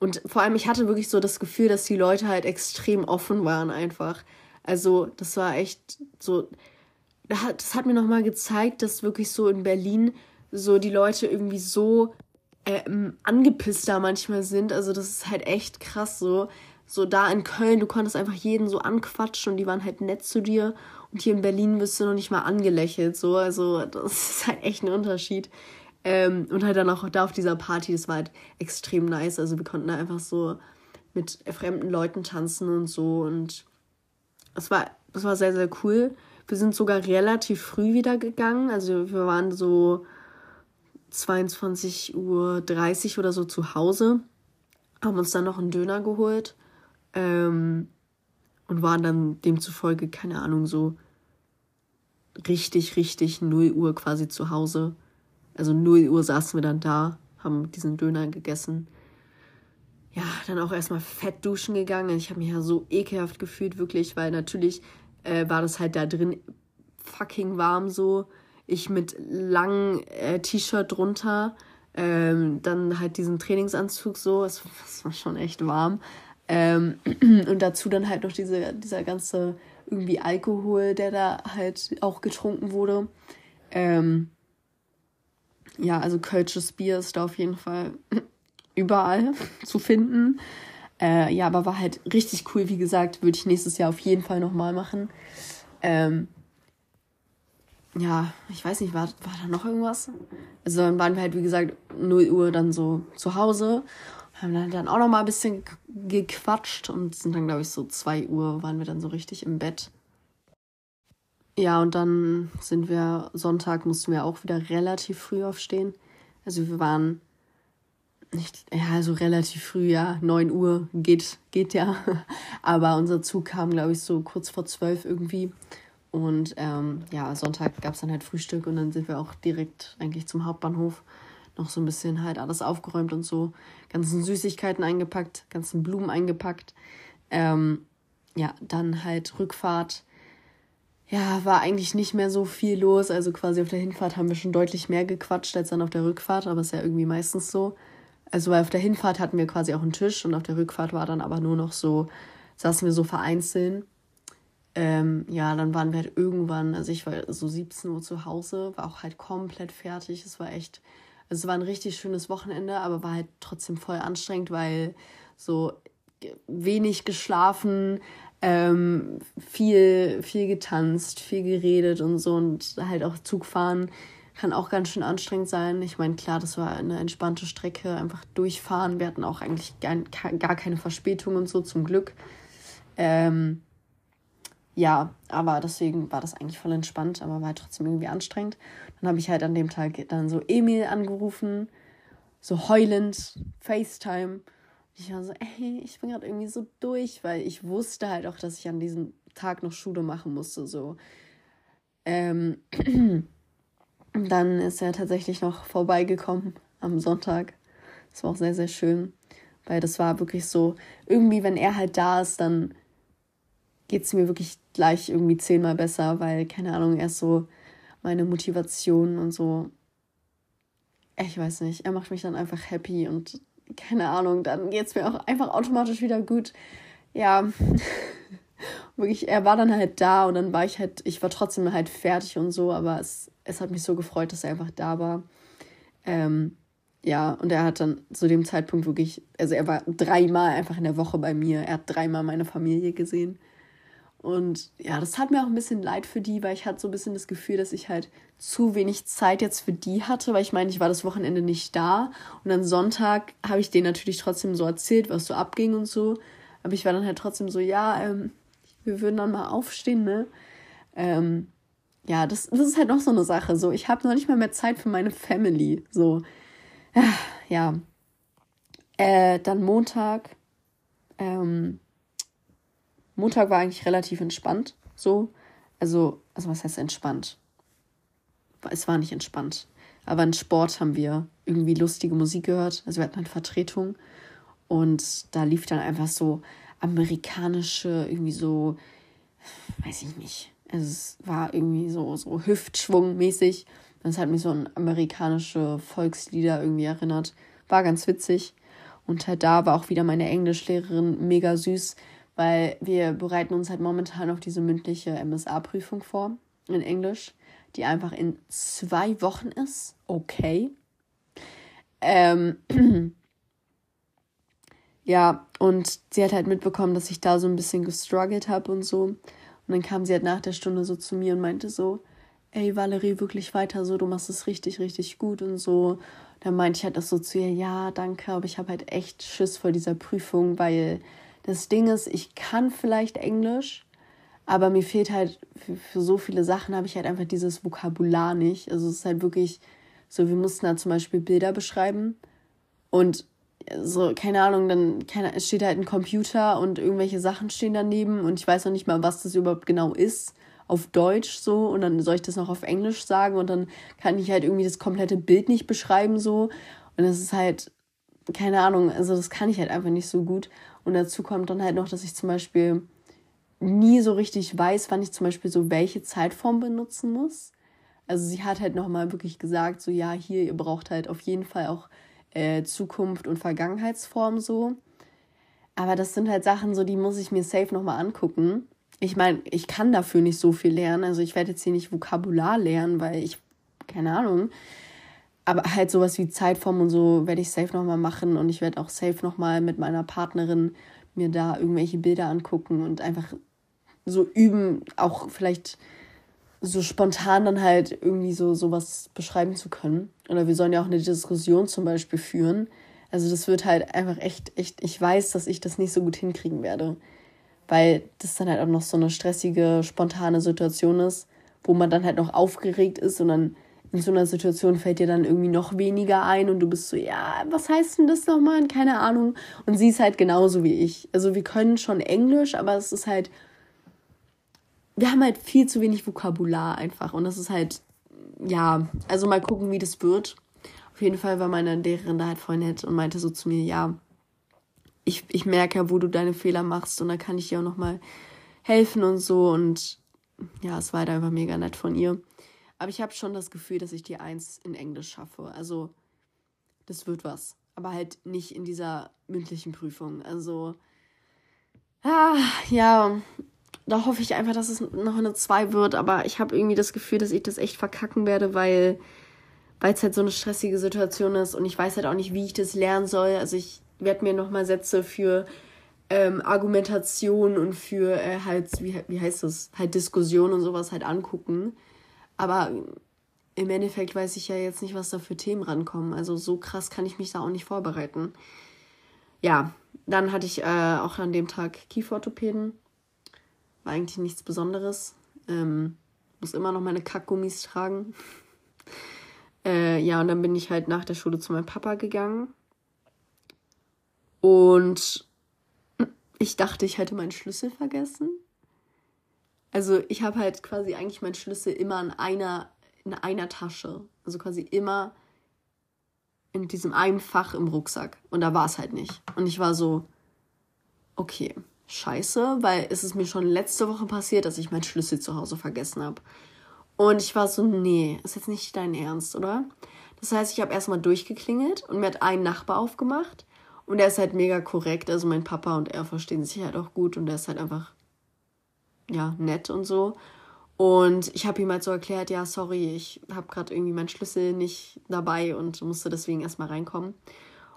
und vor allem, ich hatte wirklich so das Gefühl, dass die Leute halt extrem offen waren einfach. Also, das war echt so. Das hat mir nochmal gezeigt, dass wirklich so in Berlin so die Leute irgendwie so äh, angepisst da manchmal sind. Also, das ist halt echt krass so. So da in Köln, du konntest einfach jeden so anquatschen und die waren halt nett zu dir. Und hier in Berlin wirst du noch nicht mal angelächelt. So, also das ist halt echt ein Unterschied. Ähm, und halt dann auch da auf dieser Party, das war halt extrem nice. Also wir konnten da einfach so mit fremden Leuten tanzen und so. Und es war, das war sehr, sehr cool. Wir sind sogar relativ früh wieder gegangen. Also wir waren so 22.30 Uhr oder so zu Hause. Haben uns dann noch einen Döner geholt. Ähm, und waren dann demzufolge, keine Ahnung, so richtig, richtig 0 Uhr quasi zu Hause. Also 0 Uhr saßen wir dann da, haben diesen Döner gegessen. Ja, dann auch erstmal fett duschen gegangen. Ich habe mich ja so ekelhaft gefühlt, wirklich, weil natürlich äh, war das halt da drin fucking warm so. Ich mit langem äh, T-Shirt drunter, ähm, dann halt diesen Trainingsanzug so. Es, es war schon echt warm. Ähm, und dazu dann halt noch diese, dieser ganze irgendwie Alkohol, der da halt auch getrunken wurde. Ähm, ja, also Kölsches Bier ist da auf jeden Fall überall zu finden. Äh, ja, aber war halt richtig cool, wie gesagt, würde ich nächstes Jahr auf jeden Fall nochmal machen. Ähm, ja, ich weiß nicht, war, war da noch irgendwas? Also dann waren wir halt, wie gesagt, 0 Uhr dann so zu Hause, haben dann, dann auch nochmal ein bisschen gequatscht und sind dann, glaube ich, so 2 Uhr waren wir dann so richtig im Bett. Ja, und dann sind wir, Sonntag mussten wir auch wieder relativ früh aufstehen. Also wir waren nicht, ja, also relativ früh, ja, 9 Uhr geht, geht ja. Aber unser Zug kam, glaube ich, so kurz vor 12 irgendwie. Und ähm, ja, Sonntag gab es dann halt Frühstück und dann sind wir auch direkt eigentlich zum Hauptbahnhof. Noch so ein bisschen halt alles aufgeräumt und so. Ganzen Süßigkeiten eingepackt, ganzen Blumen eingepackt. Ähm, ja, dann halt Rückfahrt ja, war eigentlich nicht mehr so viel los. Also quasi auf der Hinfahrt haben wir schon deutlich mehr gequatscht als dann auf der Rückfahrt, aber ist ja irgendwie meistens so. Also weil auf der Hinfahrt hatten wir quasi auch einen Tisch und auf der Rückfahrt war dann aber nur noch so, saßen wir so vereinzelt. Ähm, ja, dann waren wir halt irgendwann, also ich war so 17 Uhr zu Hause, war auch halt komplett fertig. Es war echt, also es war ein richtig schönes Wochenende, aber war halt trotzdem voll anstrengend, weil so wenig geschlafen, ähm, viel, viel getanzt, viel geredet und so und halt auch Zugfahren kann auch ganz schön anstrengend sein. Ich meine, klar, das war eine entspannte Strecke, einfach durchfahren. Wir hatten auch eigentlich gar, gar keine Verspätung und so, zum Glück. Ähm, ja, aber deswegen war das eigentlich voll entspannt, aber war halt trotzdem irgendwie anstrengend. Dann habe ich halt an dem Tag dann so Emil angerufen, so heulend, FaceTime ich war so, ey, ich bin gerade irgendwie so durch, weil ich wusste halt auch, dass ich an diesem Tag noch Schule machen musste. So. Ähm, dann ist er tatsächlich noch vorbeigekommen am Sonntag. Das war auch sehr, sehr schön, weil das war wirklich so, irgendwie, wenn er halt da ist, dann geht es mir wirklich gleich irgendwie zehnmal besser, weil, keine Ahnung, er ist so meine Motivation und so. Ich weiß nicht, er macht mich dann einfach happy und keine Ahnung, dann geht es mir auch einfach automatisch wieder gut. Ja, wirklich, er war dann halt da und dann war ich halt, ich war trotzdem halt fertig und so, aber es, es hat mich so gefreut, dass er einfach da war. Ähm, ja, und er hat dann zu dem Zeitpunkt wirklich, also er war dreimal einfach in der Woche bei mir, er hat dreimal meine Familie gesehen. Und ja, das tat mir auch ein bisschen leid für die, weil ich hatte so ein bisschen das Gefühl, dass ich halt zu wenig Zeit jetzt für die hatte, weil ich meine, ich war das Wochenende nicht da. Und am Sonntag habe ich denen natürlich trotzdem so erzählt, was so abging und so. Aber ich war dann halt trotzdem so, ja, ähm, wir würden dann mal aufstehen, ne? Ähm, ja, das, das ist halt noch so eine Sache. So, ich habe noch nicht mal mehr Zeit für meine Family. So, ja. Äh, dann Montag. Ähm, Montag war eigentlich relativ entspannt, so. Also, also was heißt entspannt? Es war nicht entspannt. Aber in Sport haben wir irgendwie lustige Musik gehört. Also wir hatten halt Vertretung. Und da lief dann einfach so amerikanische, irgendwie so, weiß ich nicht. Also es war irgendwie so, so Hüftschwung-mäßig. Das hat mich so an amerikanische Volkslieder irgendwie erinnert. War ganz witzig. Und halt da war auch wieder meine Englischlehrerin mega süß, weil wir bereiten uns halt momentan auf diese mündliche MSA-Prüfung vor in Englisch, die einfach in zwei Wochen ist. Okay. Ähm, ja, und sie hat halt mitbekommen, dass ich da so ein bisschen gestruggelt habe und so. Und dann kam sie halt nach der Stunde so zu mir und meinte so, ey Valerie, wirklich weiter so, du machst es richtig, richtig gut und so. Dann meinte ich halt das so zu ihr, ja, danke, aber ich habe halt echt Schiss vor dieser Prüfung, weil das Ding ist, ich kann vielleicht Englisch, aber mir fehlt halt für, für so viele Sachen habe ich halt einfach dieses Vokabular nicht. Also es ist halt wirklich so, wir mussten da zum Beispiel Bilder beschreiben und so, keine Ahnung, dann keine, steht halt ein Computer und irgendwelche Sachen stehen daneben und ich weiß noch nicht mal, was das überhaupt genau ist auf Deutsch so und dann soll ich das noch auf Englisch sagen und dann kann ich halt irgendwie das komplette Bild nicht beschreiben so und das ist halt keine Ahnung, also das kann ich halt einfach nicht so gut und dazu kommt dann halt noch, dass ich zum Beispiel nie so richtig weiß, wann ich zum Beispiel so welche Zeitform benutzen muss. Also sie hat halt nochmal wirklich gesagt, so ja, hier, ihr braucht halt auf jeden Fall auch äh, Zukunft und Vergangenheitsform so. Aber das sind halt Sachen, so die muss ich mir safe nochmal angucken. Ich meine, ich kann dafür nicht so viel lernen. Also ich werde jetzt hier nicht Vokabular lernen, weil ich, keine Ahnung. Aber halt sowas wie Zeitform und so werde ich safe nochmal machen. Und ich werde auch safe nochmal mit meiner Partnerin mir da irgendwelche Bilder angucken und einfach so üben, auch vielleicht so spontan dann halt irgendwie so sowas beschreiben zu können. Oder wir sollen ja auch eine Diskussion zum Beispiel führen. Also das wird halt einfach echt, echt, ich weiß, dass ich das nicht so gut hinkriegen werde. Weil das dann halt auch noch so eine stressige, spontane Situation ist, wo man dann halt noch aufgeregt ist und dann in so einer Situation fällt dir dann irgendwie noch weniger ein und du bist so, ja, was heißt denn das nochmal? Keine Ahnung. Und sie ist halt genauso wie ich. Also wir können schon Englisch, aber es ist halt, wir haben halt viel zu wenig Vokabular einfach. Und das ist halt, ja, also mal gucken, wie das wird. Auf jeden Fall war meine Lehrerin da halt voll nett und meinte so zu mir, ja, ich, ich merke ja, wo du deine Fehler machst und da kann ich dir auch nochmal helfen und so. Und ja, es war halt einfach mega nett von ihr. Aber ich habe schon das Gefühl, dass ich die Eins in Englisch schaffe. Also, das wird was. Aber halt nicht in dieser mündlichen Prüfung. Also, ah, ja, da hoffe ich einfach, dass es noch eine 2 wird. Aber ich habe irgendwie das Gefühl, dass ich das echt verkacken werde, weil weil es halt so eine stressige Situation ist und ich weiß halt auch nicht, wie ich das lernen soll. Also ich werde mir nochmal Sätze für ähm, Argumentation und für äh, halt, wie, wie heißt das, halt Diskussion und sowas halt angucken. Aber im Endeffekt weiß ich ja jetzt nicht, was da für Themen rankommen. Also so krass kann ich mich da auch nicht vorbereiten. Ja, dann hatte ich äh, auch an dem Tag Kieferorthopäden. War eigentlich nichts Besonderes. Ähm, muss immer noch meine Kackgummis tragen. Äh, ja, und dann bin ich halt nach der Schule zu meinem Papa gegangen. Und ich dachte, ich hätte meinen Schlüssel vergessen. Also ich habe halt quasi eigentlich meinen Schlüssel immer in einer, in einer Tasche. Also quasi immer in diesem einen Fach im Rucksack. Und da war es halt nicht. Und ich war so, okay, scheiße, weil es ist mir schon letzte Woche passiert, dass ich meinen Schlüssel zu Hause vergessen habe. Und ich war so, nee, ist jetzt nicht dein Ernst, oder? Das heißt, ich habe erstmal durchgeklingelt und mir hat ein Nachbar aufgemacht. Und der ist halt mega korrekt. Also mein Papa und er verstehen sich halt auch gut und der ist halt einfach, ja, nett und so. Und ich habe ihm halt so erklärt, ja, sorry, ich habe gerade irgendwie meinen Schlüssel nicht dabei und musste deswegen erstmal reinkommen.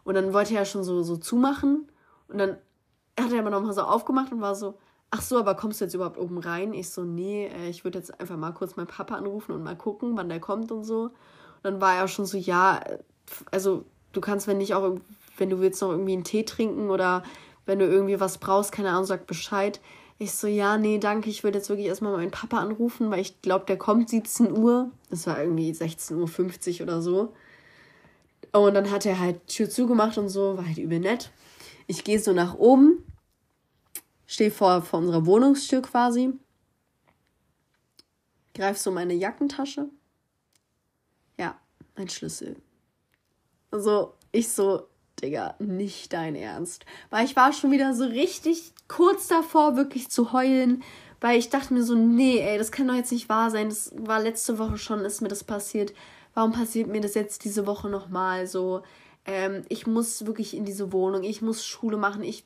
Und dann wollte er schon so, so zumachen. Und dann hat er aber nochmal so aufgemacht und war so, ach so, aber kommst du jetzt überhaupt oben rein? Ich so, nee, äh, ich würde jetzt einfach mal kurz meinen Papa anrufen und mal gucken, wann der kommt und so. Und dann war er schon so, ja, also du kannst, wenn nicht auch, wenn du willst noch irgendwie einen Tee trinken oder wenn du irgendwie was brauchst, keine Ahnung, sag Bescheid. Ich so, ja, nee, danke, ich würde jetzt wirklich erstmal meinen Papa anrufen, weil ich glaube, der kommt 17 Uhr. Es war irgendwie 16.50 Uhr oder so. Und dann hat er halt Tür zugemacht und so, war halt übel nett. Ich gehe so nach oben stehe vor, vor unserer Wohnungstür quasi, greif so meine Jackentasche. Ja, mein Schlüssel. Also, ich so, Digga, nicht dein Ernst. Weil ich war schon wieder so richtig kurz davor, wirklich zu heulen, weil ich dachte mir so, nee, ey, das kann doch jetzt nicht wahr sein. Das war letzte Woche schon, ist mir das passiert. Warum passiert mir das jetzt diese Woche nochmal so? Ähm, ich muss wirklich in diese Wohnung, ich muss Schule machen, ich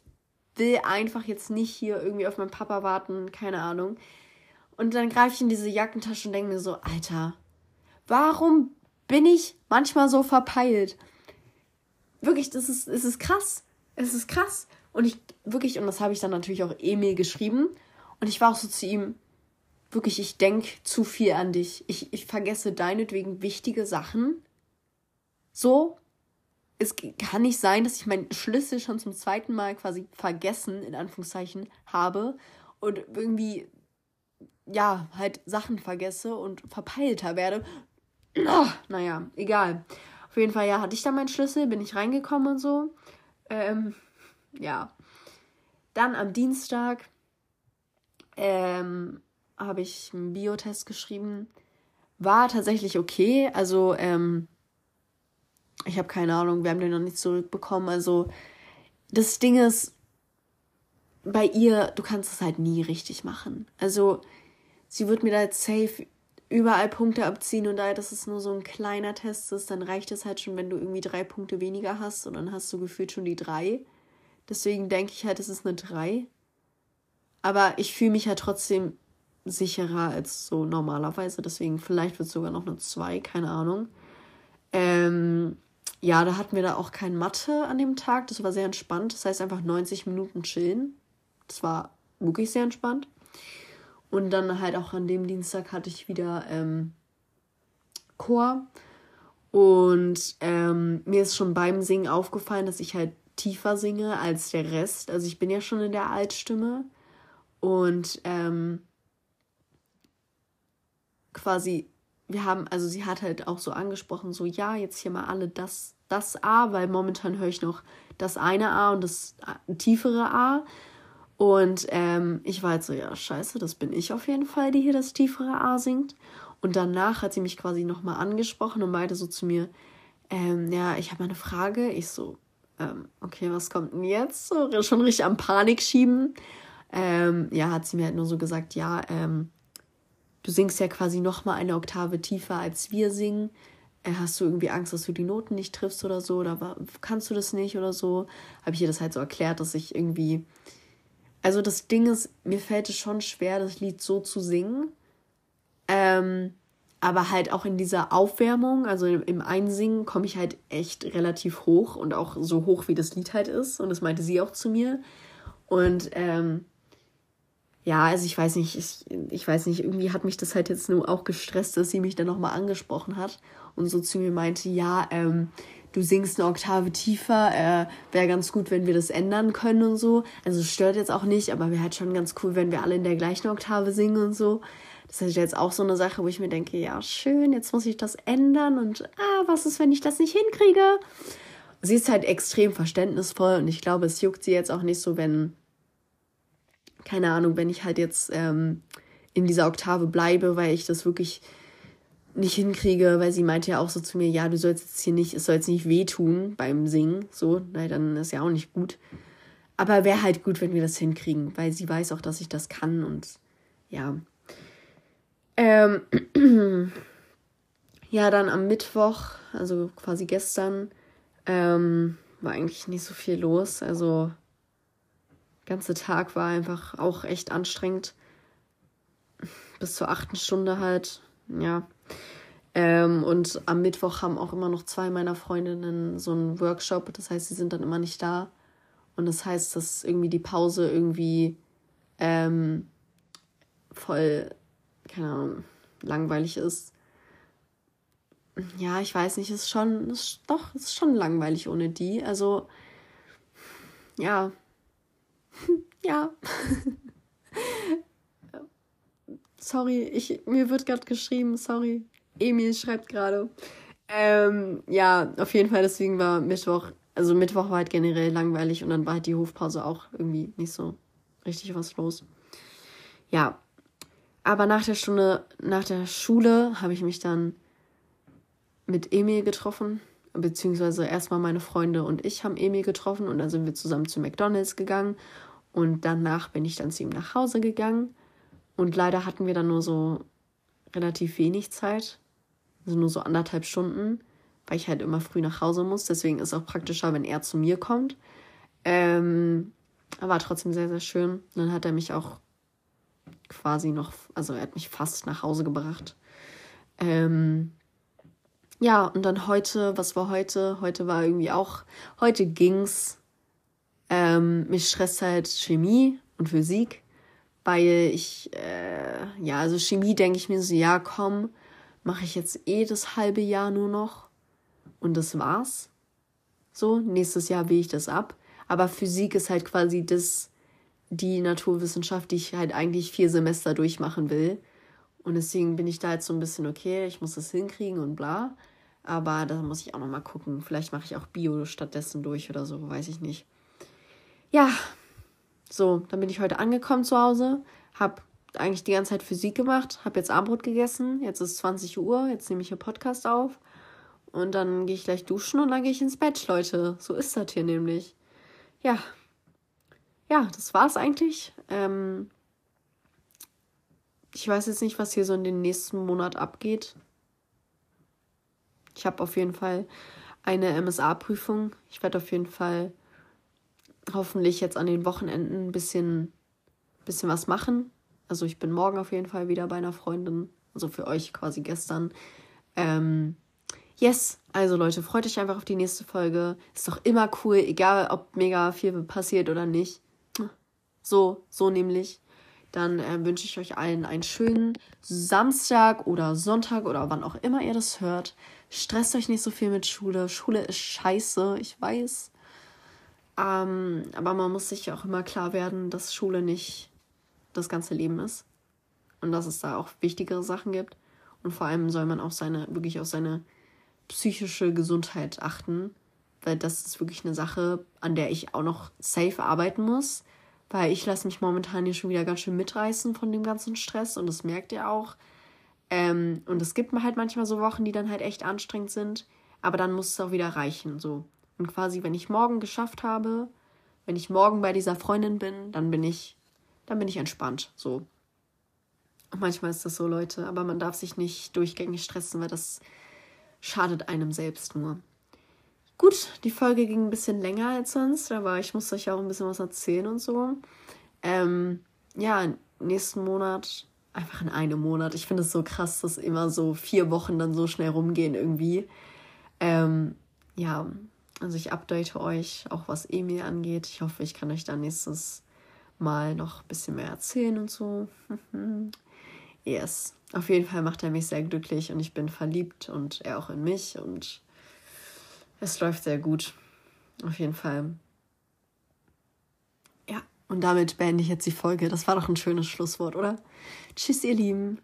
will einfach jetzt nicht hier irgendwie auf meinen Papa warten, keine Ahnung. Und dann greife ich in diese Jackentasche und denke mir so, Alter, warum bin ich manchmal so verpeilt? Wirklich, das ist, es ist krass. Es ist krass. Und ich, wirklich, und das habe ich dann natürlich auch Emil geschrieben. Und ich war auch so zu ihm, wirklich, ich denke zu viel an dich. Ich, ich vergesse deinetwegen wichtige Sachen. So, es kann nicht sein, dass ich meinen Schlüssel schon zum zweiten Mal quasi vergessen, in Anführungszeichen, habe und irgendwie, ja, halt Sachen vergesse und verpeilter werde. Oh, naja, egal. Auf jeden Fall, ja, hatte ich dann meinen Schlüssel, bin ich reingekommen und so. Ähm, ja. Dann am Dienstag ähm, habe ich einen Biotest geschrieben. War tatsächlich okay. Also, ähm, ich habe keine Ahnung, wir haben den noch nicht zurückbekommen. Also, das Ding ist, bei ihr, du kannst es halt nie richtig machen. Also, sie wird mir da jetzt safe überall Punkte abziehen und da das ist nur so ein kleiner Test ist, dann reicht es halt schon, wenn du irgendwie drei Punkte weniger hast und dann hast du gefühlt schon die drei. Deswegen denke ich halt, es ist eine drei. Aber ich fühle mich halt trotzdem sicherer als so normalerweise. Deswegen vielleicht wird es sogar noch eine zwei, keine Ahnung. Ähm, ja, da hatten wir da auch kein Mathe an dem Tag. Das war sehr entspannt. Das heißt einfach 90 Minuten chillen. Das war wirklich sehr entspannt. Und dann halt auch an dem Dienstag hatte ich wieder ähm, Chor. Und ähm, mir ist schon beim Singen aufgefallen, dass ich halt tiefer singe als der Rest. Also ich bin ja schon in der Altstimme. Und ähm, quasi wir haben, also sie hat halt auch so angesprochen, so ja, jetzt hier mal alle das, das A, weil momentan höre ich noch das eine A und das tiefere A. Und ähm, ich war halt so, ja, scheiße, das bin ich auf jeden Fall, die hier das tiefere A singt. Und danach hat sie mich quasi nochmal angesprochen und meinte so zu mir, ähm, ja, ich habe eine Frage. Ich so, ähm, okay, was kommt denn jetzt? So, schon richtig am Panik schieben. Ähm, ja, hat sie mir halt nur so gesagt, ja, ähm, du singst ja quasi nochmal eine Oktave tiefer als wir singen. Äh, hast du irgendwie Angst, dass du die Noten nicht triffst oder so? Oder kannst du das nicht oder so? Habe ich ihr das halt so erklärt, dass ich irgendwie. Also das Ding ist, mir fällt es schon schwer, das Lied so zu singen. Ähm, aber halt auch in dieser Aufwärmung, also im Einsingen, komme ich halt echt relativ hoch und auch so hoch, wie das Lied halt ist. Und das meinte sie auch zu mir. Und ähm, ja, also ich weiß nicht, ich, ich weiß nicht, irgendwie hat mich das halt jetzt nur auch gestresst, dass sie mich dann nochmal angesprochen hat und so zu mir meinte, ja, ähm, du singst eine Oktave tiefer, äh, wäre ganz gut, wenn wir das ändern können und so. Also stört jetzt auch nicht, aber wäre halt schon ganz cool, wenn wir alle in der gleichen Oktave singen und so. Das ist jetzt auch so eine Sache, wo ich mir denke, ja, schön, jetzt muss ich das ändern und ah, was ist, wenn ich das nicht hinkriege? Sie ist halt extrem verständnisvoll und ich glaube, es juckt sie jetzt auch nicht so, wenn keine Ahnung, wenn ich halt jetzt ähm, in dieser Oktave bleibe, weil ich das wirklich nicht hinkriege, weil sie meinte ja auch so zu mir, ja, du sollst jetzt hier nicht, es soll jetzt nicht wehtun beim Singen, so, nein, dann ist ja auch nicht gut. Aber wäre halt gut, wenn wir das hinkriegen, weil sie weiß auch, dass ich das kann und ja. Ähm, ja, dann am Mittwoch, also quasi gestern, ähm, war eigentlich nicht so viel los. Also ganze Tag war einfach auch echt anstrengend. Bis zur achten Stunde halt, ja. Ähm, und am Mittwoch haben auch immer noch zwei meiner Freundinnen so einen Workshop. Das heißt, sie sind dann immer nicht da. Und das heißt, dass irgendwie die Pause irgendwie ähm, voll, keine Ahnung, langweilig ist. Ja, ich weiß nicht, ist schon, ist, doch, ist schon langweilig ohne die. Also, ja, ja. sorry, ich, mir wird gerade geschrieben, sorry. Emil schreibt gerade. Ähm, ja, auf jeden Fall, deswegen war Mittwoch, also Mittwoch war halt generell langweilig und dann war halt die Hofpause auch irgendwie nicht so richtig was los. Ja, aber nach der Stunde, nach der Schule habe ich mich dann mit Emil getroffen beziehungsweise erstmal meine Freunde und ich haben Emil getroffen und dann sind wir zusammen zu McDonalds gegangen und danach bin ich dann zu ihm nach Hause gegangen und leider hatten wir dann nur so relativ wenig Zeit, also nur so anderthalb Stunden, weil ich halt immer früh nach Hause muss. Deswegen ist es auch praktischer, wenn er zu mir kommt. Ähm, war trotzdem sehr, sehr schön. Dann hat er mich auch quasi noch, also er hat mich fast nach Hause gebracht. Ähm, ja, und dann heute, was war heute? Heute war irgendwie auch, heute ging's. Ähm, mich stresst halt Chemie und Physik, weil ich, äh, ja, also Chemie denke ich mir so, ja, komm, mache ich jetzt eh das halbe Jahr nur noch und das war's. So, nächstes Jahr will ich das ab. Aber Physik ist halt quasi das, die Naturwissenschaft, die ich halt eigentlich vier Semester durchmachen will. Und deswegen bin ich da jetzt so ein bisschen, okay, ich muss das hinkriegen und bla. Aber da muss ich auch noch mal gucken. Vielleicht mache ich auch Bio stattdessen durch oder so, weiß ich nicht. Ja, so, dann bin ich heute angekommen zu Hause, habe eigentlich die ganze Zeit Physik gemacht, habe jetzt Abendbrot gegessen. Jetzt ist 20 Uhr, jetzt nehme ich hier Podcast auf. Und dann gehe ich gleich duschen und dann gehe ich ins Bett, Leute. So ist das hier nämlich. Ja. Ja, das war's eigentlich. Ähm ich weiß jetzt nicht, was hier so in den nächsten Monat abgeht. Ich habe auf jeden Fall eine MSA-Prüfung. Ich werde auf jeden Fall hoffentlich jetzt an den Wochenenden ein bisschen, bisschen was machen. Also ich bin morgen auf jeden Fall wieder bei einer Freundin. Also für euch quasi gestern. Ähm, yes, also Leute, freut euch einfach auf die nächste Folge. Ist doch immer cool, egal ob mega viel passiert oder nicht. So, so nämlich. Dann äh, wünsche ich euch allen einen schönen Samstag oder Sonntag oder wann auch immer ihr das hört. Stresst euch nicht so viel mit Schule. Schule ist scheiße, ich weiß. Ähm, aber man muss sich auch immer klar werden, dass Schule nicht das ganze Leben ist. Und dass es da auch wichtigere Sachen gibt. Und vor allem soll man auch seine, wirklich auf seine psychische Gesundheit achten. Weil das ist wirklich eine Sache, an der ich auch noch safe arbeiten muss. Weil ich lasse mich momentan hier schon wieder ganz schön mitreißen von dem ganzen Stress. Und das merkt ihr auch. Ähm, und es gibt halt manchmal so Wochen, die dann halt echt anstrengend sind, aber dann muss es auch wieder reichen, so. Und quasi, wenn ich morgen geschafft habe, wenn ich morgen bei dieser Freundin bin, dann bin ich, dann bin ich entspannt, so. Und manchmal ist das so, Leute, aber man darf sich nicht durchgängig stressen, weil das schadet einem selbst nur. Gut, die Folge ging ein bisschen länger als sonst, aber ich muss euch auch ein bisschen was erzählen und so. Ähm, ja, nächsten Monat einfach in einem Monat. Ich finde es so krass, dass immer so vier Wochen dann so schnell rumgehen irgendwie. Ähm, ja, also ich update euch auch was Emil angeht. Ich hoffe, ich kann euch dann nächstes Mal noch ein bisschen mehr erzählen und so. yes. Auf jeden Fall macht er mich sehr glücklich und ich bin verliebt und er auch in mich und es läuft sehr gut. Auf jeden Fall. Ja, und damit beende ich jetzt die Folge. Das war doch ein schönes Schlusswort, oder? Tschüss, ihr Lieben.